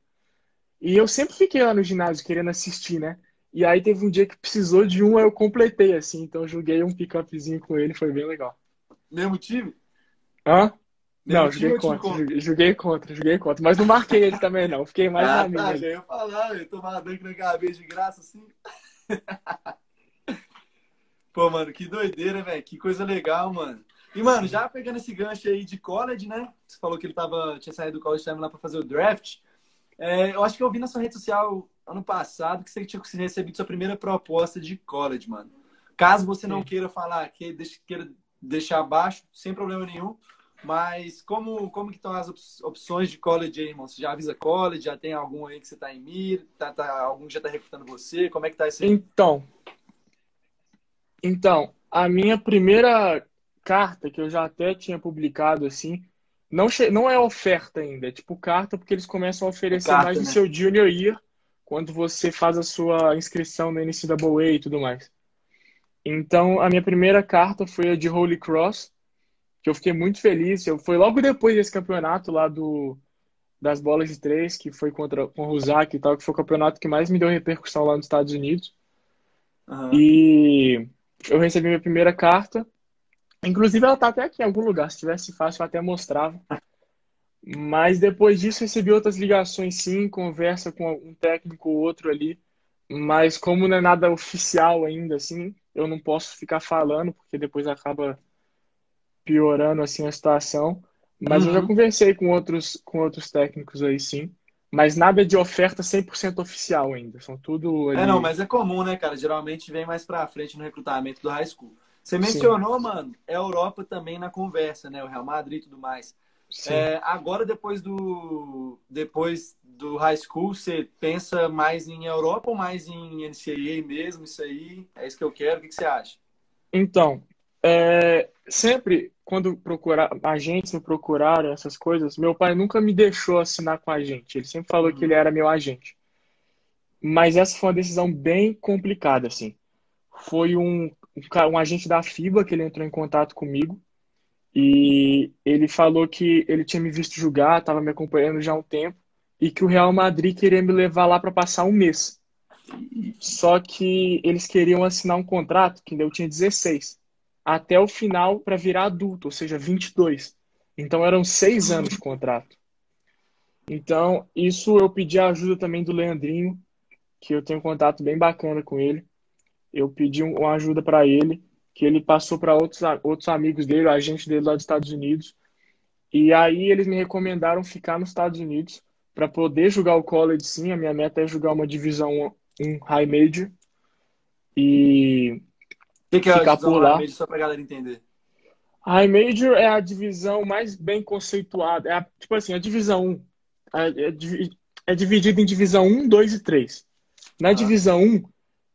E eu sempre fiquei lá no ginásio querendo assistir, né? E aí teve um dia que precisou de um, eu completei, assim. Então eu joguei um pick-upzinho com ele, foi bem legal. Mesmo time? Hã? Não, joguei contra, contra, joguei contra, joguei contra. Mas não marquei ele também, não. Fiquei mais ah, na minha. Tá, já ia falar, eu tomar dunk na cabeça de graça assim. Pô, mano, que doideira, velho. Que coisa legal, mano. E, mano, já pegando esse gancho aí de college, né? Você falou que ele tava, tinha saído do college time lá pra fazer o draft. É, eu acho que eu vi na sua rede social ano passado que você tinha recebido sua primeira proposta de college, mano. Caso você não Sim. queira falar, que queira deixar abaixo, sem problema nenhum. Mas como, como que estão as opções de college aí, irmão? Você já avisa college? Já tem algum aí que você tá em mira? Tá, tá, algum já tá recrutando você? Como é que tá isso aí? Então, então, a minha primeira carta, que eu já até tinha publicado assim, não, não é oferta ainda, é tipo carta porque eles começam a oferecer carta, mais no né? seu junior year, quando você faz a sua inscrição no NCAA e tudo mais. Então, a minha primeira carta foi a de Holy Cross, que eu fiquei muito feliz. Eu, foi logo depois desse campeonato lá do, das bolas de três, que foi contra com o Ruzak e tal, que foi o campeonato que mais me deu repercussão lá nos Estados Unidos. Uhum. E eu recebi minha primeira carta. Inclusive, ela tá até aqui em algum lugar. Se tivesse fácil, eu até mostrava. Mas depois disso, recebi outras ligações, sim, conversa com um técnico ou outro ali. Mas como não é nada oficial ainda, assim, eu não posso ficar falando, porque depois acaba piorando, assim, a situação. Mas uhum. eu já uhum. conversei com outros, com outros técnicos aí, sim. Mas nada de oferta 100% oficial ainda. São tudo. Ali... É, não, mas é comum, né, cara? Geralmente vem mais pra frente no recrutamento do high school. Você mencionou, Sim. mano, a Europa também na conversa, né? O Real Madrid e tudo mais. É, agora, depois do, depois do high school, você pensa mais em Europa ou mais em NCAA mesmo? Isso aí, é isso que eu quero. O que, que você acha? Então, é, sempre quando procurar agentes me procuraram essas coisas, meu pai nunca me deixou assinar com a agente. Ele sempre falou uhum. que ele era meu agente. Mas essa foi uma decisão bem complicada, assim. Foi um, um, agente da FIBA que ele entrou em contato comigo e ele falou que ele tinha me visto jogar, estava me acompanhando já há um tempo e que o Real Madrid queria me levar lá para passar um mês. Só que eles queriam assinar um contrato que eu tinha 16 até o final para virar adulto, ou seja, 22. Então eram seis anos de contrato. Então, isso eu pedi a ajuda também do Leandrinho, que eu tenho um contato bem bacana com ele. Eu pedi uma ajuda para ele, que ele passou para outros, outros amigos dele, agente dele lá dos Estados Unidos. E aí eles me recomendaram ficar nos Estados Unidos para poder jogar o college sim. A minha meta é jogar uma divisão um high major. E que, que é a divisão High Major, só pra galera entender? High Major é a divisão mais bem conceituada. É a, tipo assim, a divisão 1 é, é, é dividida em divisão 1, 2 e 3. Na ah. divisão 1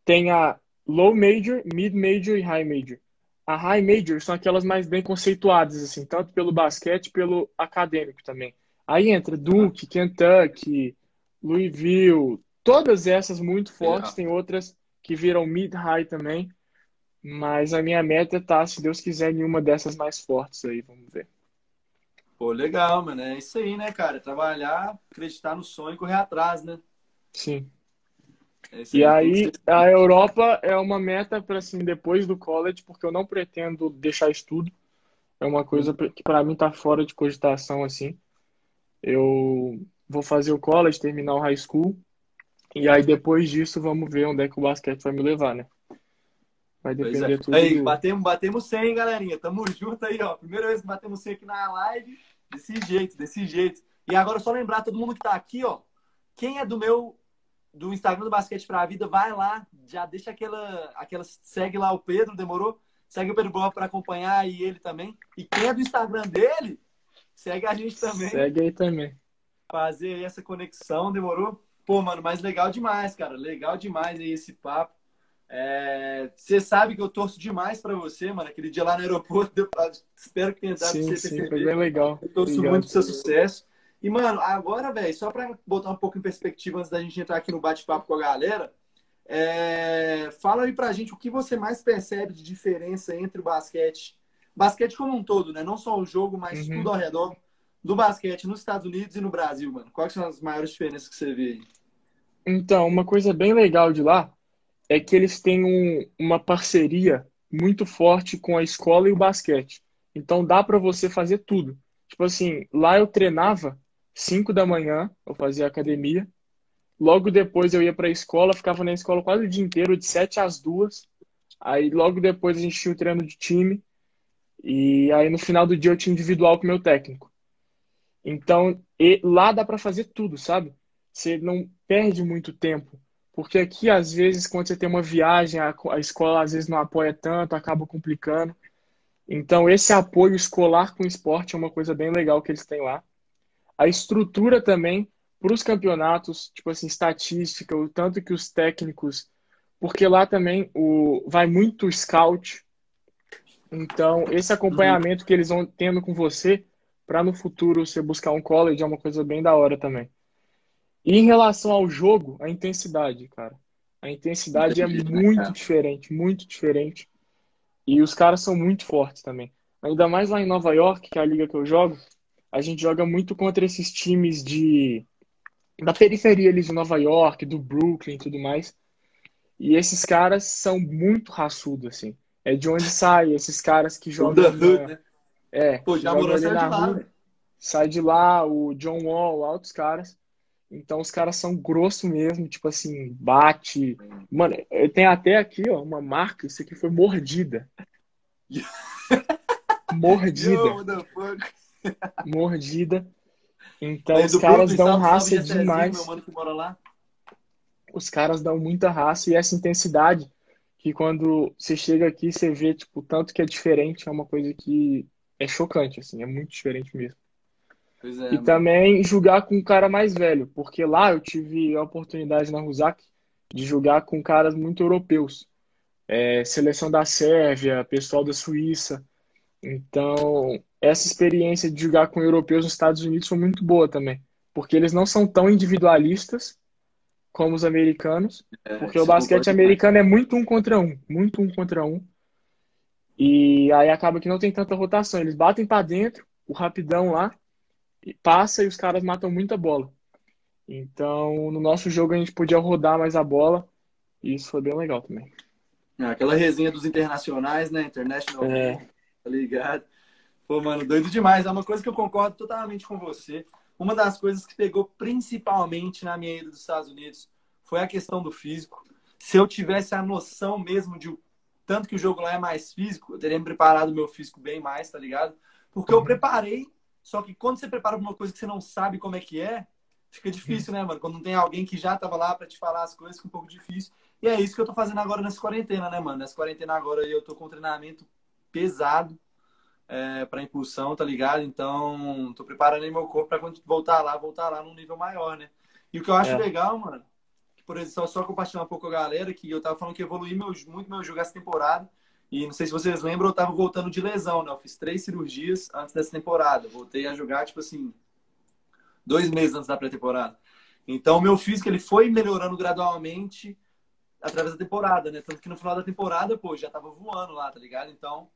tem a Low Major, Mid Major e High Major. A High Major são aquelas mais bem conceituadas, assim, tanto pelo basquete pelo acadêmico também. Aí entra Duke, Kentucky, Louisville, todas essas muito fortes, tem outras que viram mid-high também. Mas a minha meta tá, se Deus quiser, em uma dessas mais fortes aí, vamos ver. Pô, legal, mano. É isso aí, né, cara? Trabalhar, acreditar no sonho e correr atrás, né? Sim. É e aí, a Europa é uma meta para assim, depois do college, porque eu não pretendo deixar estudo. É uma coisa que para mim tá fora de cogitação, assim. Eu vou fazer o college, terminar o high school. E aí, depois disso, vamos ver onde é que o basquete vai me levar, né? Vai depender é. tudo. Aí, do- batemos, batemos 100, hein, galerinha. Tamo junto aí, ó. Primeira vez que batemos 100 aqui na live. Desse jeito, desse jeito. E agora, só lembrar todo mundo que tá aqui, ó. Quem é do meu do Instagram do Basquete pra Vida, vai lá, já deixa aquela, aquela. Segue lá o Pedro, demorou? Segue o Pedro Bob pra acompanhar e ele também. E quem é do Instagram dele, segue a gente também. Segue aí também. Fazer aí essa conexão, demorou? Pô, mano, mas legal demais, cara. Legal demais aí esse papo. É, Você sabe que eu torço demais pra você, mano. Aquele dia lá no aeroporto, deu pra- espero que tenha dado pra Sim, você sim, perceber. foi bem legal. Eu torço Obrigado. muito pro seu sucesso. E, mano, agora, velho, só pra botar um pouco em perspectiva antes da gente entrar aqui no bate-papo com a galera, é, fala aí pra gente o que você mais percebe de diferença entre o basquete, basquete como um todo, né? Não só o jogo, mas Uhum. tudo ao redor do basquete nos Estados Unidos e no Brasil, mano. Quais são as maiores diferenças que você vê aí? Então, uma coisa bem legal de lá é que eles têm um- uma parceria muito forte com a escola e o basquete. Então dá para você fazer tudo. Tipo assim, lá eu treinava 5 da manhã, eu fazia academia. Logo depois eu ia para a escola, ficava na escola quase o dia inteiro, de 7 às 2. Aí logo depois a gente tinha o treino de time. E aí no final do dia eu tinha individual com o meu técnico. Então, lá dá para fazer tudo, sabe? Você não perde muito tempo. Porque aqui, às vezes, quando você tem uma viagem, a, a escola às vezes não apoia tanto, acaba complicando. Então, esse apoio escolar com esporte é uma coisa bem legal que eles têm lá. A estrutura também para os campeonatos, tipo assim, estatística, o tanto que os técnicos. Porque lá também o, vai muito scout. Então, esse acompanhamento que eles vão tendo com você, para no futuro você buscar um college, é uma coisa bem da hora também. E em relação ao jogo, a intensidade, cara. A intensidade é Entendi, né, muito cara? diferente, muito diferente. E os caras são muito fortes também. Ainda mais lá em Nova York, que é a liga que eu jogo, a gente joga muito contra esses times de da periferia ali de Nova York, do Brooklyn e tudo mais. E esses caras são muito raçudos, assim. É de onde sai esses caras que jogam the hood, né? é, Pô, já morou saiu de lá, rua. velho. Sai de lá o John Wall, altos caras. Então os caras são grosso mesmo, tipo assim, bate. Mano, eu tenho até aqui, ó, uma marca, isso aqui foi mordida. Yo, Mordida, fuck? Mordida. Então os caras Brooklyn, dão salve, raça salve, demais. Meu mano que mora lá. Os caras dão muita raça e essa intensidade que quando você chega aqui, você vê, tipo, tanto que é diferente, é uma coisa que é chocante, assim, é muito diferente mesmo. Pois é, E mano. também jogar com um cara mais velho, porque lá eu tive a oportunidade na Rusak de jogar com caras muito europeus. É, seleção da Sérvia, pessoal da Suíça. Então, essa experiência de jogar com europeus nos Estados Unidos foi muito boa também, porque eles não são tão individualistas como os americanos, É, porque o basquete americano é muito um contra um, muito um contra um. E aí acaba que não tem tanta rotação. Eles batem pra dentro, o rapidão lá, e passa e os caras matam muita bola. Então, no nosso jogo a gente podia rodar mais a bola, e isso foi bem legal também. É, aquela resenha dos internacionais, né? International, É. tá ligado? Pô, mano, doido demais. É uma coisa que eu concordo totalmente com você. Uma das coisas que pegou principalmente na minha ida dos Estados Unidos foi a questão do físico. Se eu tivesse a noção mesmo de tanto que o jogo lá é mais físico, eu teria me preparado o meu físico bem mais, tá ligado? Porque eu preparei, só que quando você prepara uma coisa que você não sabe como é que é, fica difícil, né, mano? Quando não tem alguém que já tava lá pra te falar as coisas, fica um pouco difícil. E é isso que eu tô fazendo agora nessa quarentena, né, mano? Nessa quarentena agora eu tô com um treinamento pesado é, para impulsão, tá ligado? Então, tô preparando aí meu corpo pra quando voltar lá, voltar lá num nível maior, né? E o que eu acho É. legal, mano, que, por exemplo, só, só compartilhar um pouco com a galera, que eu tava falando que evoluí meu, muito meu jogo essa temporada. E não sei se vocês lembram, eu tava voltando de lesão, né? Eu fiz três cirurgias antes dessa temporada. Voltei a jogar, tipo assim, dois meses antes da pré-temporada. Então, o meu físico, ele foi melhorando gradualmente através da temporada, né? Tanto que no final da temporada, pô, já tava voando lá, tá ligado? Então,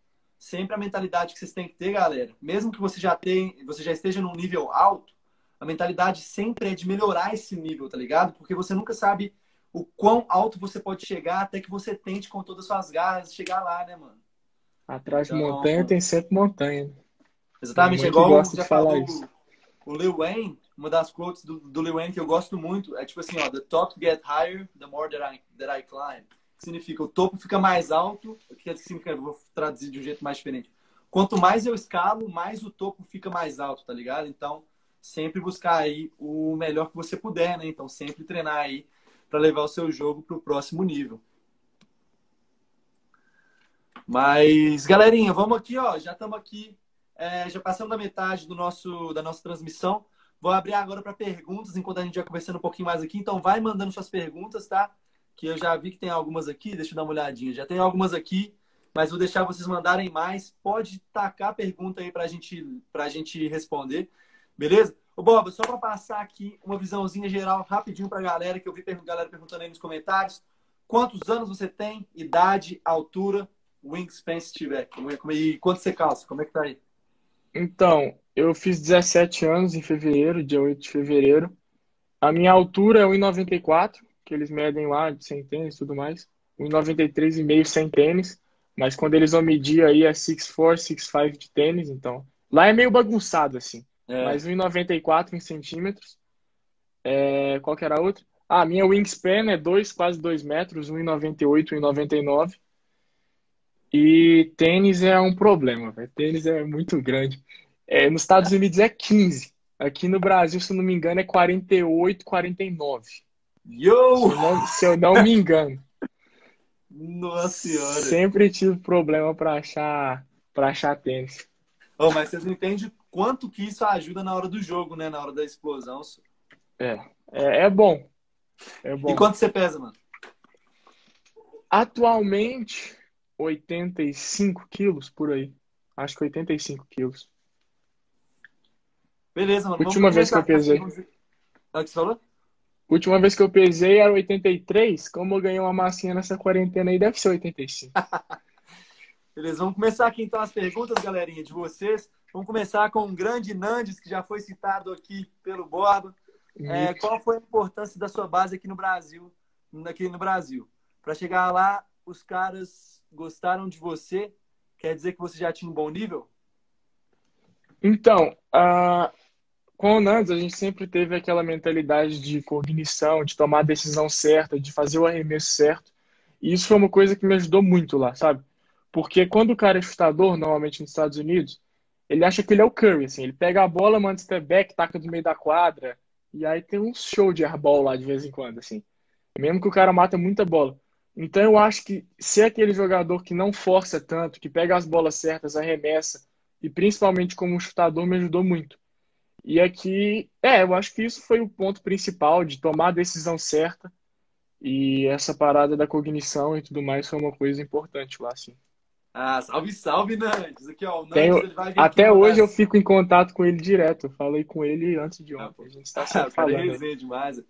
sempre a mentalidade que vocês têm que ter, galera, mesmo que você já tem, você já esteja num nível alto, a mentalidade sempre é de melhorar esse nível, tá ligado? Porque você nunca sabe o quão alto você pode chegar até que você tente com todas as suas garras chegar lá, né, mano? Atrás de Então, montanha tem sempre montanha. Exatamente, Tem é igual gosta de falar falou isso. o Lil Wayne, uma das quotes do, do Lil Wayne que eu gosto muito, é tipo assim, ó, the top get higher, the more that I, that I climb. Significa o topo fica mais alto, o que significa, vou traduzir de um jeito mais diferente. Quanto mais eu escalo, mais o topo fica mais alto, tá ligado? Então, sempre buscar aí o melhor que você puder, né? Então, sempre treinar aí para levar o seu jogo para o próximo nível. Mas, galerinha, vamos aqui, ó. Já estamos aqui, é, já passamos da metade do nosso, da nossa transmissão. Vou abrir agora para perguntas, enquanto a gente vai conversando um pouquinho mais aqui. Então, vai mandando suas perguntas, tá? Que eu já vi que tem algumas aqui. Deixa eu dar uma olhadinha. Já tem algumas aqui, mas vou deixar vocês mandarem mais. Pode tacar a pergunta aí para gente, a gente responder. Beleza? Ô, Bob, só para passar aqui uma visãozinha geral rapidinho para a galera, que eu vi a galera perguntando aí nos comentários. Quantos anos você tem? Idade, altura, wingspan se tiver. E quanto você calça? Como é que tá aí? Então, eu fiz 17 anos em fevereiro, dia 8 de fevereiro. A minha altura é 1,94, que eles medem lá de sem tênis e tudo mais. 1,93,5 sem tênis. Mas quando eles vão medir aí é 6'4", 6'5 de tênis, então. Lá é meio bagunçado, assim. É. Mas 1,94 em centímetros. É, qual que era a outra? Ah, a minha wingspan é 2, quase 2 metros, 1,98, 1,99. E tênis é um problema, velho. Tênis é muito grande. É, nos Estados Unidos é 15. Aqui no Brasil, se não me engano, é 48, 49. Yo! Se eu não, se eu não me engano. Nossa senhora. Sempre tive problema para achar, pra achar tênis. Oh, mas vocês não entendem quanto que isso ajuda na hora do jogo, né? Na hora da explosão. É, é, é bom. É bom. E quanto você pesa, mano? Atualmente, 85 quilos por aí. Acho que 85 quilos. Beleza, mano. Última vez que eu pesei. O que você falou? Última vez que eu pesei era 83. Como eu ganhei uma massinha nessa quarentena aí, deve ser 85. Beleza, vamos começar aqui então as perguntas, galerinha, de vocês. Vamos começar com o grande Nandes, que já foi citado aqui pelo Borba. É, qual foi a importância da sua base aqui no Brasil? Aqui no Brasil. Para chegar lá, os caras gostaram de você? Quer dizer que você já tinha um bom nível? Então, uh, com o Nandes, a gente sempre teve aquela mentalidade de cognição, de tomar a decisão certa, de fazer o arremesso certo. E isso foi uma coisa que me ajudou muito lá, sabe? Porque quando o cara é chutador, normalmente nos Estados Unidos, ele acha que ele é o Curry, assim. Ele pega a bola, manda step back, taca do meio da quadra, e aí tem um show de airball lá de vez em quando, assim. Mesmo que o cara mata muita bola. Então eu acho que ser aquele jogador que não força tanto, que pega as bolas certas, arremessa, e principalmente como chutador, me ajudou muito. E aqui, é, eu acho que isso foi o ponto principal de tomar a decisão certa. E essa parada da cognição e tudo mais foi uma coisa importante lá, assim. Ah, salve, salve, Nantes. Aqui, ó, Tenho... Até hoje eu fico em contato com ele direto. Eu falei com ele antes de ontem. A gente está sempre falando. Resenha demais.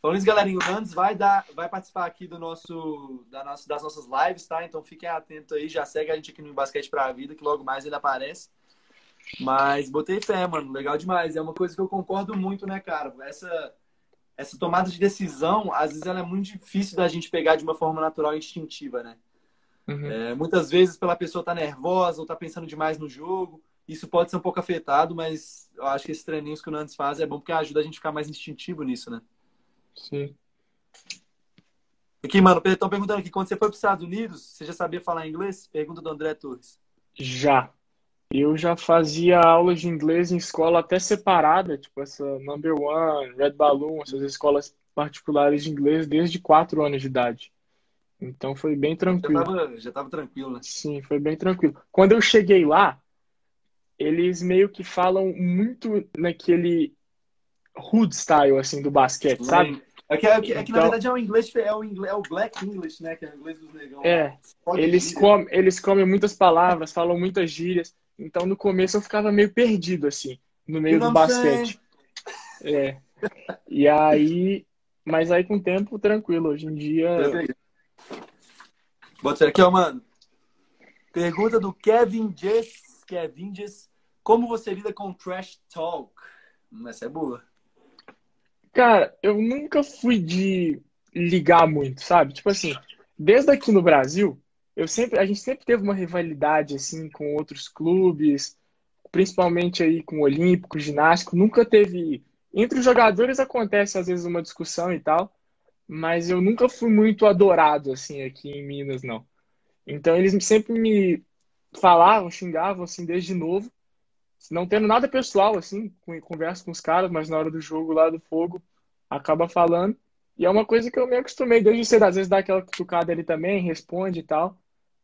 Falando isso, galerinha, o Nantes vai, dar, vai participar aqui do nosso, da nossa, das nossas lives, tá? Então fiquem atentos aí, já segue a gente aqui no Basquete pra Vida, que logo mais ele aparece. Mas botei fé, mano, legal demais. É uma coisa que eu concordo muito, né, cara? Essa, essa tomada de decisão, às vezes ela é muito difícil da gente pegar de uma forma natural e instintiva, né? Uhum. É, muitas vezes pela pessoa estar tá nervosa ou tá pensando demais no jogo, isso pode ser um pouco afetado, mas eu acho que esses treininhos que o Nantes faz é bom porque ajuda a gente a ficar mais instintivo nisso, né? Sim. Aqui, mano, estão perguntando aqui, quando você foi para os Estados Unidos, você já sabia falar inglês? Pergunta do André Torres. Já. Eu já fazia aulas de inglês em escola até separada, tipo essa Number One, Red Balloon, essas escolas particulares de inglês desde 4 anos de idade. Então foi bem tranquilo. Já tava, já tava tranquilo, né? Sim, foi bem tranquilo. Quando eu cheguei lá, eles meio que falam muito naquele hood style, assim, do basquete, sabe? É que, é que, é que então, na verdade é o inglês, é o inglês, é o black English, né? Que é o inglês dos negão. É, eles, com, eles comem muitas palavras, falam muitas gírias. Então no começo eu ficava meio perdido, assim, no meio do basquete. Sei. É. E aí, mas aí com o tempo, tranquilo. Hoje em dia. Bota aqui, ó, mano. Pergunta do Kevin Jess. Kevin Jess. Como você lida com trash talk? Hum, essa é boa. Cara, eu nunca fui de ligar muito, sabe? Tipo assim, desde aqui no Brasil, eu sempre, a gente sempre teve uma rivalidade assim com outros clubes, principalmente aí com o Olímpico, Ginástico, nunca teve entre os jogadores acontece às vezes uma discussão e tal, mas eu nunca fui muito adorado, assim, aqui em Minas, não. Então eles sempre me falavam, xingavam, assim, desde novo, não tendo nada pessoal, assim, converso com os caras, mas na hora do jogo lá do fogo, acaba falando. E é uma coisa que eu me acostumei desde cedo. Às vezes dá aquela cutucada ali também, responde e tal.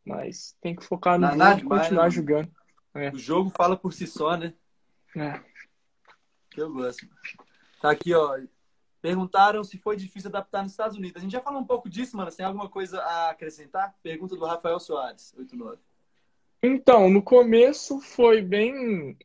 Mas tem que focar no jogo e continuar né, jogando. É. O jogo fala por si só, né? É. Que eu gosto. Tá aqui, ó. Perguntaram se foi difícil adaptar nos Estados Unidos. A gente já falou um pouco disso, mano. Tem alguma coisa a acrescentar? Pergunta do Rafael Soares, 89. Então, no começo foi bem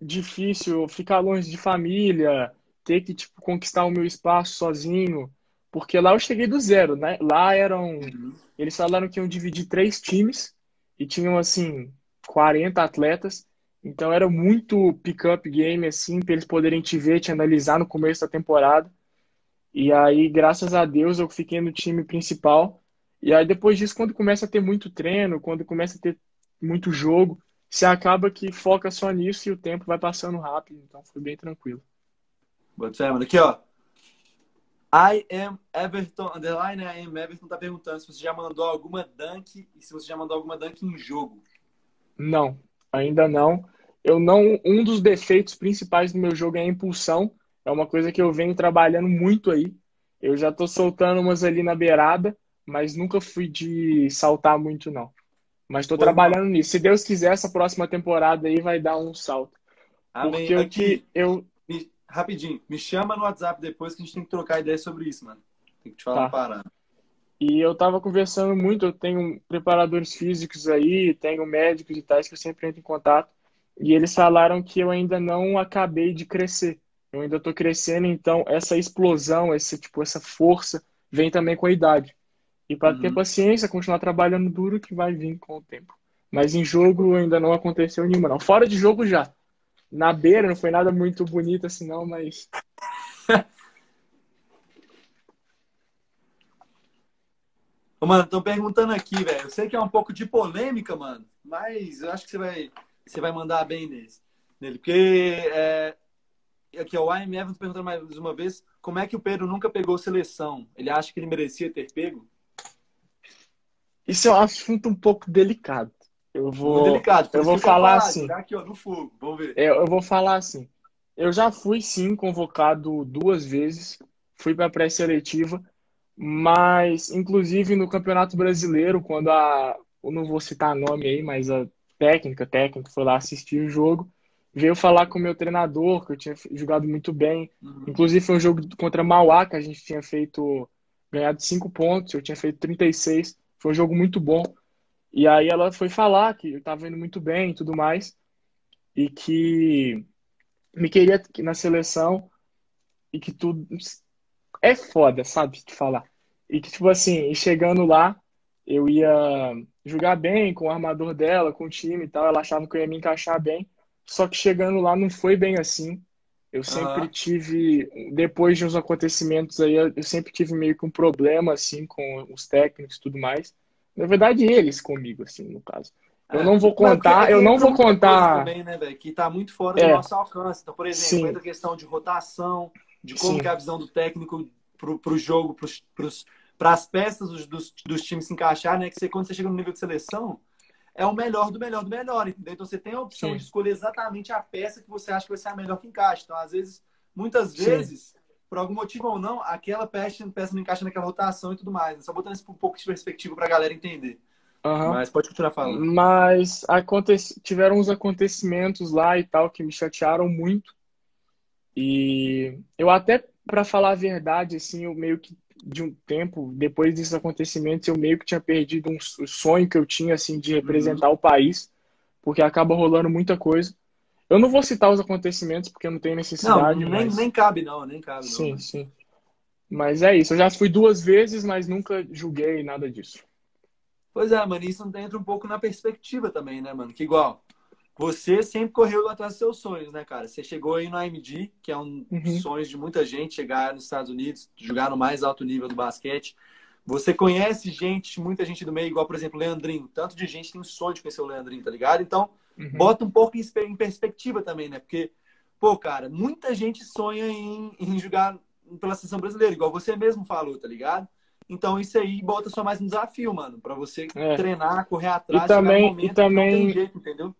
difícil ficar longe de família, ter que tipo, conquistar o meu espaço sozinho, porque lá eu cheguei do zero, né? Lá eram. Uhum. Eles falaram que iam dividir três times e tinham, assim, 40 atletas. Então era muito pick-up game, assim, para eles poderem te ver, te analisar no começo da temporada. E aí, graças a Deus, eu fiquei no time principal. E aí, depois disso, quando começa a ter muito treino, quando começa a ter muito jogo, você acaba que foca só nisso e o tempo vai passando rápido. Então, foi bem tranquilo. Boa mano. Aqui, ó. I am Everton, underline I am Everton tá perguntando se você já mandou alguma dunk e se você já mandou alguma dunk em jogo. Não, ainda não. Eu não. Um dos defeitos principais do meu jogo é a impulsão. É uma coisa que eu venho trabalhando muito aí. Eu já tô soltando umas ali na beirada, mas nunca fui de saltar muito, não. Mas tô trabalhando nisso. Se Deus quiser, essa próxima temporada aí vai dar um salto. Amém. Porque Aqui, o que eu. Rapidinho, me chama no WhatsApp depois que a gente tem que trocar ideia sobre isso, mano. Tem que te falar tá. uma parada. E eu tava conversando muito, eu tenho preparadores físicos aí, tenho médicos e tais que eu sempre entro em contato. E eles falaram que eu ainda não acabei de crescer. Eu ainda estou crescendo, então essa explosão, esse, tipo, essa força vem também com a idade. E para uhum. ter paciência, continuar trabalhando duro que vai vir com o tempo. Mas em jogo ainda não aconteceu nenhuma, não. Fora de jogo já. Na beira não foi nada muito bonito assim, não, mas. mano, estão perguntando aqui, velho. Eu sei que é um pouco de polêmica, mano, mas eu acho que você vai, você vai mandar bem nesse, nele. Porque é, aqui, o IM Evans perguntando mais uma vez, como é que o Pedro nunca pegou seleção? Ele acha que ele merecia ter pego? Isso é um assunto um pouco delicado. Eu vou, delicado, eu vou falar, falar assim. Aqui, ó, no fogo. Vamos ver. Eu, eu vou falar assim. Eu já fui sim convocado duas vezes, fui para pré-seletiva, mas inclusive no Campeonato Brasileiro, quando a, eu não vou citar nome aí, mas a técnica, técnica foi lá assistir o jogo, veio falar com o meu treinador, que eu tinha jogado muito bem. Uhum. Inclusive, foi um jogo contra Mauá, que a gente tinha feito, ganhado 5 pontos, eu tinha feito 36. Foi um jogo muito bom. E aí ela foi falar que eu estava indo muito bem e tudo mais, e que me queria na seleção, e que tudo. É foda, sabe, de falar. E que, tipo assim, chegando lá, eu ia jogar bem com o armador dela, com o time e tal. Ela achava que eu ia me encaixar bem. Só que chegando lá não foi bem assim. Eu sempre uhum. tive, depois de uns acontecimentos aí, eu sempre tive meio que um problema, assim, com os técnicos e tudo mais. Na verdade, eles comigo, assim, no caso. Eu é, não vou contar, eu não vou contar. Também, né, véio, que tá muito fora é. do nosso alcance. Então, por exemplo, a questão de rotação, de como que é a visão do técnico pro, pro jogo, para as peças dos, dos, dos, times se encaixar, né? Que você, quando você chega no nível de seleção, é o melhor do melhor do melhor, entendeu? Então você tem a opção Sim. de escolher exatamente a peça que você acha que vai ser a melhor que encaixa. Então, às vezes, muitas vezes, Sim. Por algum motivo ou não, aquela peça, peça não encaixa naquela rotação e tudo mais. Só botando isso um pouco de perspectiva para a galera entender. Uhum. Mas pode continuar falando. Mas aconte... tiveram uns acontecimentos lá e tal que me chatearam muito. E eu até, para falar a verdade, assim, eu meio que de um tempo, depois desses acontecimentos, eu meio que tinha perdido um sonho que eu tinha, assim, de representar uhum. o país, porque acaba rolando muita coisa. Eu não vou citar os acontecimentos, porque não tenho necessidade. Não, nem, mas... nem cabe não, nem cabe Sim, não, sim. Mas é isso, eu já fui duas vezes, mas nunca julguei nada disso. Pois é, mano, isso entra um pouco na perspectiva também, né, mano? Que igual, você sempre correu atrás dos seus sonhos, né, cara? Você chegou aí no AMD, que é um uhum. dos sonhos de muita gente, chegar nos Estados Unidos, jogar no mais alto nível do basquete. Você conhece gente, muita gente do meio, igual, por exemplo, o Leandrinho. Tanto de gente tem um sonho de conhecer o Leandrinho, tá ligado? Então, uhum. bota um pouco em perspectiva também, né? Porque, pô, cara, muita gente sonha em, em jogar pela seleção brasileira, igual você mesmo falou, tá ligado? Então isso aí bota só mais um desafio, mano, para você é. treinar, correr atrás, e também, momento, e também, jeito, entendeu?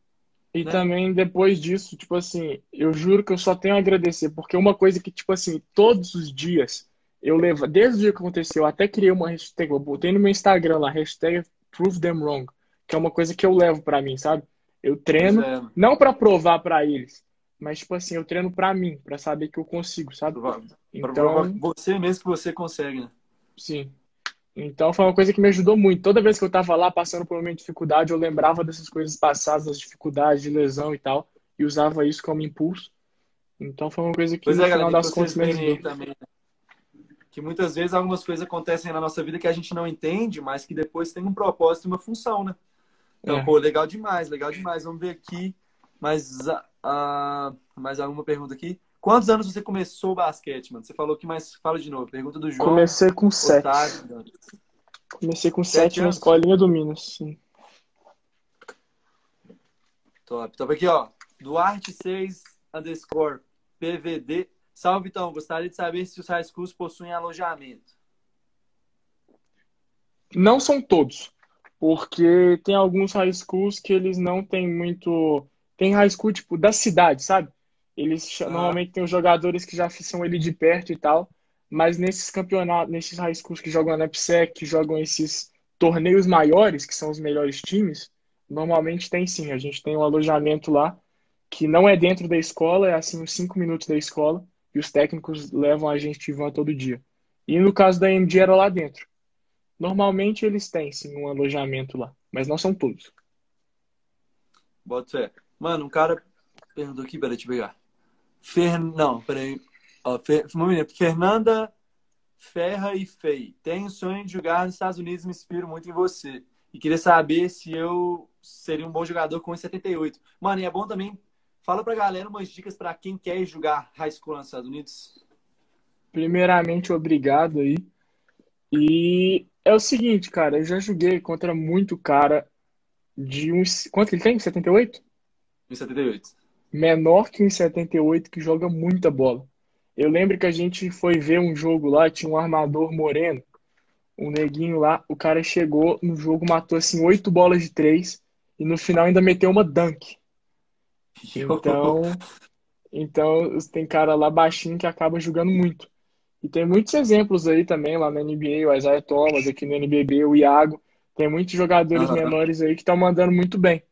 E né? também depois disso, tipo assim, eu juro que eu só tenho a agradecer, porque uma coisa que, tipo assim, todos os dias eu levo, desde o dia que aconteceu, eu até criei uma hashtag, eu botei no meu Instagram lá, hashtag prove them wrong, que é uma coisa que eu levo para mim, sabe? Eu treino, é. não para provar para eles, mas tipo assim, eu treino para mim, para saber que eu consigo, sabe? Então, você mesmo que você consegue, né? Sim. Então foi uma coisa que me ajudou muito. Toda vez que eu estava lá passando por uma dificuldade, eu lembrava dessas coisas passadas, das dificuldades de lesão e tal, e usava isso como impulso. Então foi uma coisa que pois no é, final das contas me ajudou. Também, né? Que muitas vezes algumas coisas acontecem na nossa vida que a gente não entende, mas que depois tem um propósito e uma função, né? Então, é. pô, legal demais, legal demais. Vamos ver aqui mais, uh, mais alguma pergunta aqui. Quantos anos você começou o basquete, mano? Você falou que, mas fala de novo. Pergunta do João. Comecei com sete. Comecei com sete, sete na escolinha do Minas, sim. Top. Top aqui, ó. Duarte 6 underscore PVD. Salve, então. Gostaria de saber se os high schools possuem alojamento. Não são todos. Porque tem alguns high schools que eles não têm muito. Tem high school, tipo, da cidade, sabe? Eles ah. normalmente têm os jogadores que já são ele de perto e tal, mas nesses campeonatos, nesses high schools que jogam na NEPSEC, que jogam esses torneios maiores, que são os melhores times, normalmente tem sim. A gente tem um alojamento lá que não é dentro da escola, é assim uns 5 minutos da escola, e os técnicos levam a gente de van todo dia. E no caso da MD era lá dentro. Normalmente eles têm sim um alojamento lá, mas não são todos. Bota fé. Mano, um cara perguntou aqui, peraí, te pegar. Fer... Não, peraí. Ó, Fer... Fernanda Ferra e Fei. Tenho sonho de jogar nos Estados Unidos, me inspiro muito em você. E queria saber se eu seria um bom jogador com 78. Mano, e é bom também. Fala pra galera umas dicas para quem quer jogar high school nos Estados Unidos. Primeiramente, obrigado aí. E é o seguinte, cara, eu já joguei contra muito cara de uns. Quanto ele tem? 78? 78 menor que um 78 que joga muita bola. Eu lembro que a gente foi ver um jogo lá, tinha um armador moreno, um neguinho lá, o cara chegou no jogo, matou assim oito bolas de três e no final ainda meteu uma dunk. Então, então tem cara lá baixinho que acaba jogando muito. E tem muitos exemplos aí também lá na NBA, o Isaiah Thomas, aqui no NBB, o Iago. Tem muitos jogadores uhum. menores aí que estão mandando muito bem.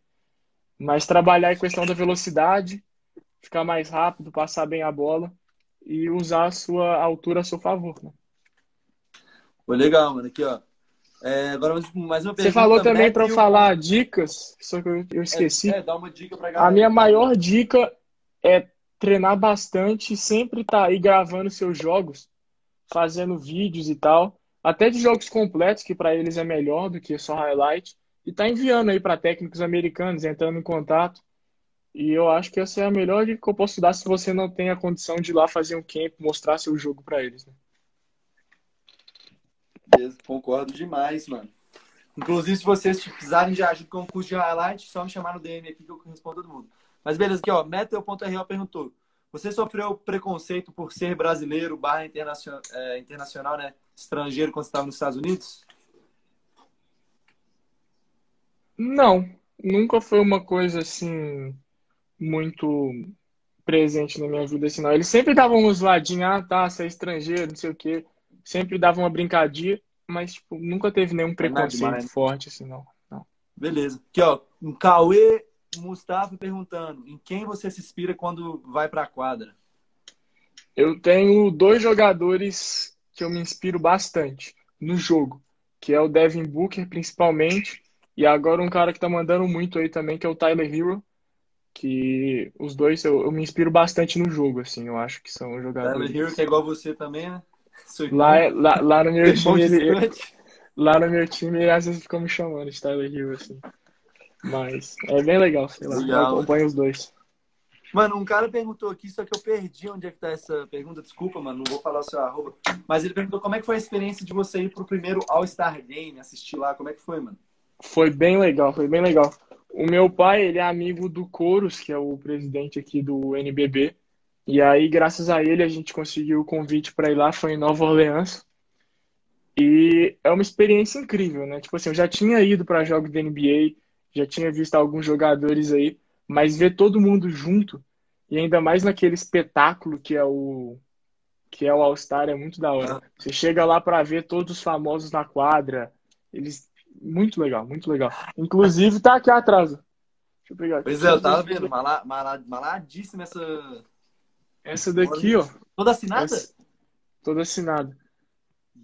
Mas trabalhar em questão da velocidade, ficar mais rápido, passar bem a bola e usar a sua altura a seu favor. Né? Pô, legal, mano. Aqui, ó. É, agora mais uma pergunta. Você falou também para eu falar dicas, só que eu, esqueci. É, é, dá uma dica pra galera. A minha maior dica é treinar bastante, sempre estar tá aí gravando seus jogos, fazendo vídeos e tal, até de jogos completos, que para eles é melhor do que só highlight e tá enviando aí para técnicos americanos, entrando em contato. E eu acho que essa é a melhor dica que eu posso dar se você não tem a condição de ir lá fazer um camp, mostrar seu jogo para eles. Né? Concordo demais, mano. Inclusive, se vocês precisarem de ajuda com o curso de highlight, só me chamar no DM aqui que eu respondo todo mundo. Mas beleza, aqui ó, Metal.ro perguntou: Você sofreu preconceito por ser brasileiro, barra internacional, é, internacional né? Estrangeiro quando você estava nos Estados Unidos? Não, nunca foi uma coisa assim muito presente na minha vida assim, não. Eles sempre davam uns ladinhos, ah, tá, você é estrangeiro, não sei o quê. Sempre davam uma brincadinha, mas tipo, nunca teve nenhum preconceito forte assim, não. não. Beleza. Aqui, ó, um Cauê Mustafa perguntando: em quem você se inspira quando vai pra quadra? Eu tenho dois jogadores que eu me inspiro bastante no jogo, que é o Devin Booker, principalmente, e agora um cara que tá mandando muito aí também, que é o Tyler Hero. Que os dois eu, eu me inspiro bastante no jogo, assim, eu acho que são jogadores. Tyler Hero, que é igual você também, né? Lá, é, lá, lá no meu time, ele, lá no meu time, ele às vezes ficou me chamando de Tyler Hero, assim. Mas é bem legal, sei lá. Legal. Eu acompanho os dois. Mano, um cara perguntou aqui, só que eu perdi onde é que tá essa pergunta. Desculpa, mano, não vou falar o seu arroba. Mas ele perguntou como é que foi a experiência de você ir pro primeiro All-Star Game, assistir lá. Como é que foi, mano? Foi bem legal, foi bem legal. O meu pai, ele é amigo do Coros, que é o presidente aqui do NBB, E aí, graças a ele, a gente conseguiu o convite para ir lá, foi em Nova Orleans. E é uma experiência incrível, né? Tipo assim, eu já tinha ido para jogos da NBA, já tinha visto alguns jogadores aí, mas ver todo mundo junto e ainda mais naquele espetáculo que é o que é o All Star é muito da hora. Você chega lá para ver todos os famosos na quadra, eles muito legal, muito legal. Inclusive tá aqui atrás. Deixa eu pegar. Pois é, eu tava vendo, malad, malad, maladíssima essa essa daqui, ó. Toda assinada? Essa, toda assinada.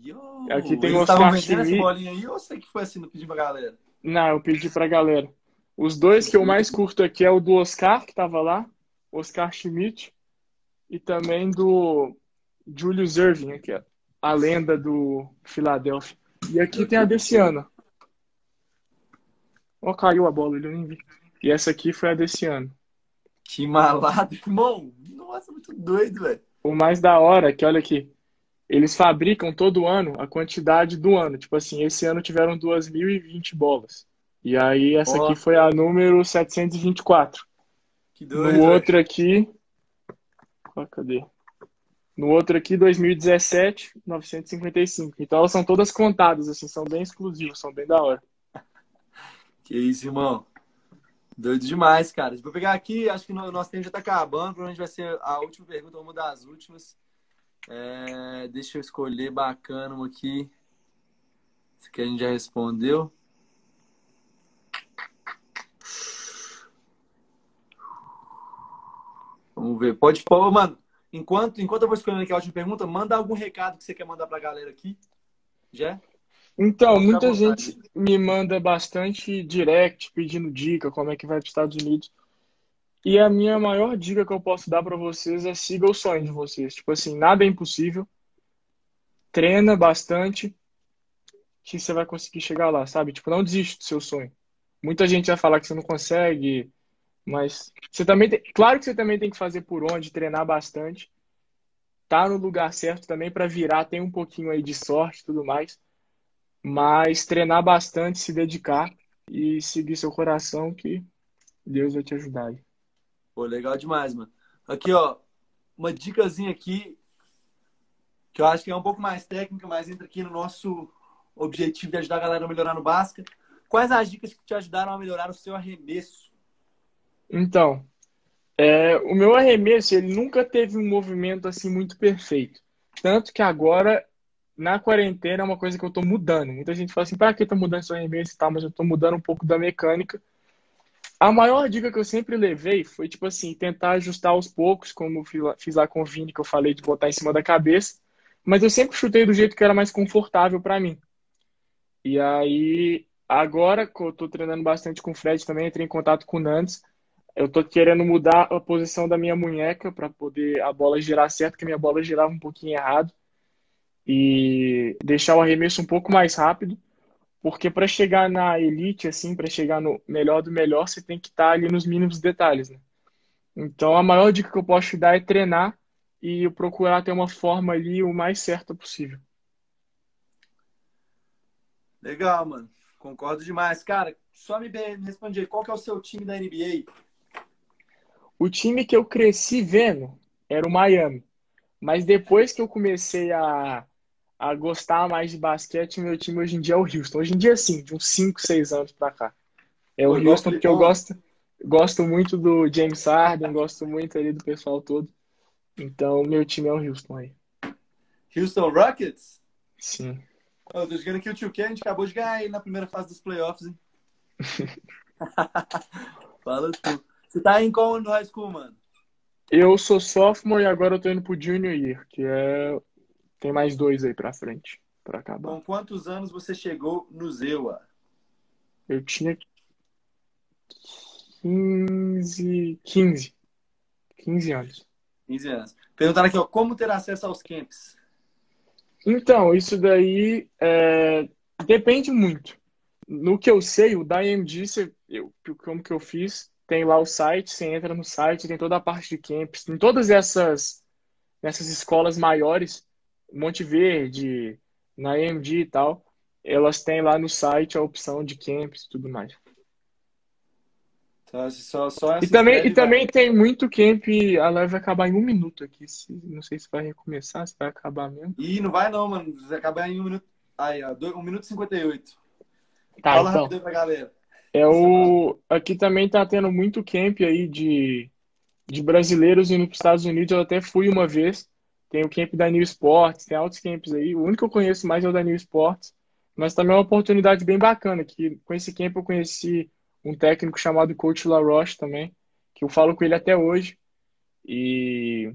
Yo, aqui tem o Oscar Schmidt. essa bolinha aí ou você que foi assim, pedir pra galera? Não, eu pedi pra galera. Os dois que eu mais curto aqui é o do Oscar, que tava lá, Oscar Schmidt, e também do Julius Irving, aqui, ó, a lenda do Philadelphia. E aqui tem a desse ano. Ó, oh, caiu a bola, ele nem vi. E essa aqui foi a desse ano. Que malado, irmão. Nossa, muito doido, velho. O mais da hora é que, olha aqui, eles fabricam todo ano a quantidade do ano. Tipo assim, esse ano tiveram 2.020 bolas. E aí essa aqui foi a número 724. Que doido. No outro aqui. Oh, cadê? No outro aqui, 2017, 955. Então elas são todas contadas, assim, são bem exclusivas, são bem da hora. Que isso, irmão. Doido demais, cara. Vou pegar aqui, acho que o nosso tempo já tá acabando. Provavelmente vai ser a última pergunta, uma das últimas. É, deixa eu escolher bacana uma aqui. Esse aqui a gente já respondeu. Vamos ver. Pode, pôr, mano. Enquanto, enquanto eu vou escolhendo aqui a última pergunta, manda algum recado que você quer mandar pra galera aqui. Já? Então, muita gente me manda bastante direct pedindo dica, como é que vai para os Estados Unidos. E a minha maior dica que eu posso dar para vocês é siga o sonho de vocês. Tipo assim, nada é impossível. Treina bastante que você vai conseguir chegar lá, sabe? Tipo, não desiste do seu sonho. Muita gente vai falar que você não consegue, mas você também tem, claro que você também tem que fazer por onde, treinar bastante. Tá no lugar certo também para virar, tem um pouquinho aí de sorte e tudo mais. Mas treinar bastante, se dedicar e seguir seu coração que Deus vai te ajudar aí. Pô, legal demais, mano. Aqui, ó, uma dicasinha aqui que eu acho que é um pouco mais técnica, mas entra aqui no nosso objetivo de ajudar a galera a melhorar no basquete. Quais as dicas que te ajudaram a melhorar o seu arremesso? Então, é, o meu arremesso ele nunca teve um movimento assim muito perfeito. Tanto que agora na quarentena é uma coisa que eu tô mudando. Muita gente fala assim, para que tô mudando seu arremesso e tal, mas eu tô mudando um pouco da mecânica. A maior dica que eu sempre levei foi, tipo assim, tentar ajustar aos poucos, como fiz lá com o Vini, que eu falei de botar em cima da cabeça. Mas eu sempre chutei do jeito que era mais confortável para mim. E aí, agora que eu tô treinando bastante com o Fred também, entrei em contato com o Nantes. Eu tô querendo mudar a posição da minha munheca para poder a bola girar certo, porque a minha bola girava um pouquinho errado e deixar o arremesso um pouco mais rápido, porque para chegar na elite, assim, para chegar no melhor do melhor, você tem que estar tá ali nos mínimos detalhes, né? Então, a maior dica que eu posso te dar é treinar e procurar ter uma forma ali o mais certa possível. Legal, mano. Concordo demais. Cara, só me responde aí, qual que é o seu time da NBA? O time que eu cresci vendo era o Miami. Mas depois que eu comecei a a gostar mais de basquete, meu time hoje em dia é o Houston. Hoje em dia, sim, de uns 5, 6 anos pra cá. É o eu Houston porque eu gosto, gosto muito do James Harden, gosto muito ali do pessoal todo. Então, meu time é o Houston aí. Houston Rockets? Sim. Eu tô jogando aqui o Tio Ken, a gente acabou de ganhar aí na primeira fase dos playoffs, hein? Fala tu. Você tá em qual no high school, mano? Eu sou sophomore e agora eu tô indo pro junior year, que é tem mais dois aí pra frente, pra acabar. Com quantos anos você chegou no Zewa? Eu tinha 15, 15. 15 anos. 15 anos. Perguntaram aqui, ó, como ter acesso aos camps? Então, isso daí é, depende muito. No que eu sei, o da IMG, você, eu, como que eu fiz, tem lá o site, você entra no site, tem toda a parte de camps, em todas essas, essas escolas maiores, Monte Verde, na AMD e tal, elas têm lá no site a opção de camps e tudo mais. Só, só, só e também, e também tem muito camp. A live vai acabar em um minuto aqui. Se, não sei se vai recomeçar, se vai acabar mesmo. Ih, não vai não, mano. Vai acabar em um minuto. Aí, ó, 1 minuto e 58. Tá, Fala então. rápido pra galera. É o... Aqui também tá tendo muito camp aí de, de brasileiros indo para os Estados Unidos. Eu até fui uma vez. Tem o camp da New Sports, tem altos camps aí. O único que eu conheço mais é o da New Sports. Mas também é uma oportunidade bem bacana, que com esse camp eu conheci um técnico chamado Coach LaRoche também, que eu falo com ele até hoje. E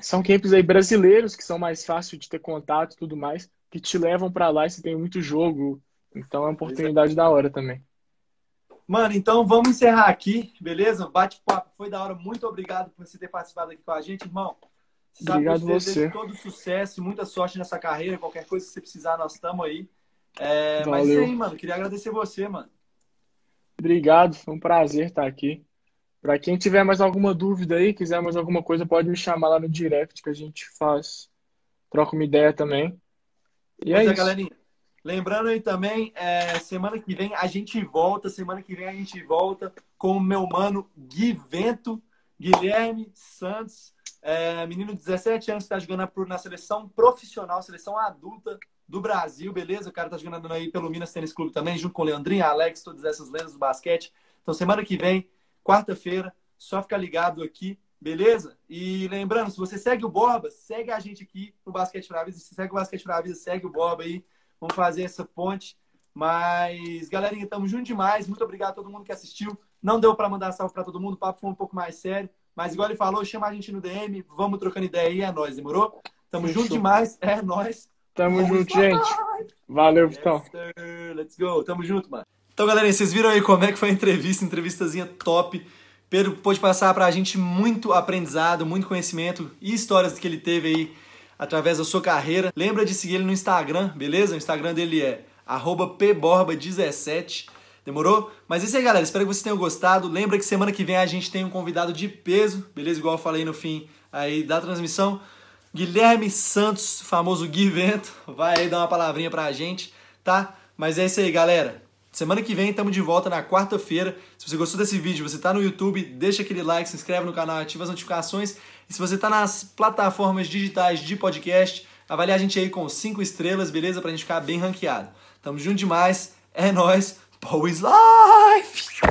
são camps aí brasileiros que são mais fáceis de ter contato e tudo mais, que te levam para lá e você tem muito jogo. Então é uma oportunidade da hora também. Mano, então vamos encerrar aqui, beleza? Bate-papo foi da hora. Muito obrigado por você ter participado aqui com a gente, irmão. Você obrigado sabe você. todo sucesso e muita sorte nessa carreira. Qualquer coisa que você precisar, nós estamos aí. É, mas é aí, mano, queria agradecer você, mano. Obrigado, foi um prazer estar aqui. Para quem tiver mais alguma dúvida aí, quiser mais alguma coisa, pode me chamar lá no direct que a gente faz, troca uma ideia também. E é, é isso. galerinha. Lembrando aí também, é, semana que vem a gente volta, semana que vem a gente volta com o meu mano Gui Vento, Guilherme Santos, é, menino de 17 anos está jogando na seleção profissional, seleção adulta do Brasil, beleza? O cara tá jogando aí pelo Minas Tênis Clube também, junto com o Leandrinho, Alex, todas essas lendas do basquete. Então, semana que vem, quarta-feira, só ficar ligado aqui, beleza? E lembrando, se você segue o Borba, segue a gente aqui no Basquete pra Vida. Se segue o Basquete pra Vida, segue o Borba aí. Vamos fazer essa ponte. Mas, galerinha, tamo junto demais. Muito obrigado a todo mundo que assistiu. Não deu para mandar salve para todo mundo, o papo foi um pouco mais sério. Mas, igual ele falou, chama a gente no DM, vamos trocando ideia aí, é nóis, demorou? Tamo junto demais, é nóis. Tamo junto, gente. Valeu, Vitão. Yes, Let's go. Tamo junto, mano. Então, galera, vocês viram aí como é que foi a entrevista, entrevistazinha top. Pedro pôde passar pra gente muito aprendizado, muito conhecimento e histórias que ele teve aí através da sua carreira. Lembra de seguir ele no Instagram, beleza? O Instagram dele é pborba17. Demorou? Mas é isso aí, galera. Espero que vocês tenham gostado. Lembra que semana que vem a gente tem um convidado de peso, beleza? Igual eu falei no fim aí da transmissão. Guilherme Santos, famoso Gui Vento, vai aí dar uma palavrinha pra gente, tá? Mas é isso aí, galera. Semana que vem estamos de volta na quarta-feira. Se você gostou desse vídeo, você está no YouTube, deixa aquele like, se inscreve no canal, ativa as notificações. E se você está nas plataformas digitais de podcast, avalie a gente aí com 5 estrelas, beleza? Pra gente ficar bem ranqueado. Tamo junto demais. É nóis. Bowie's life.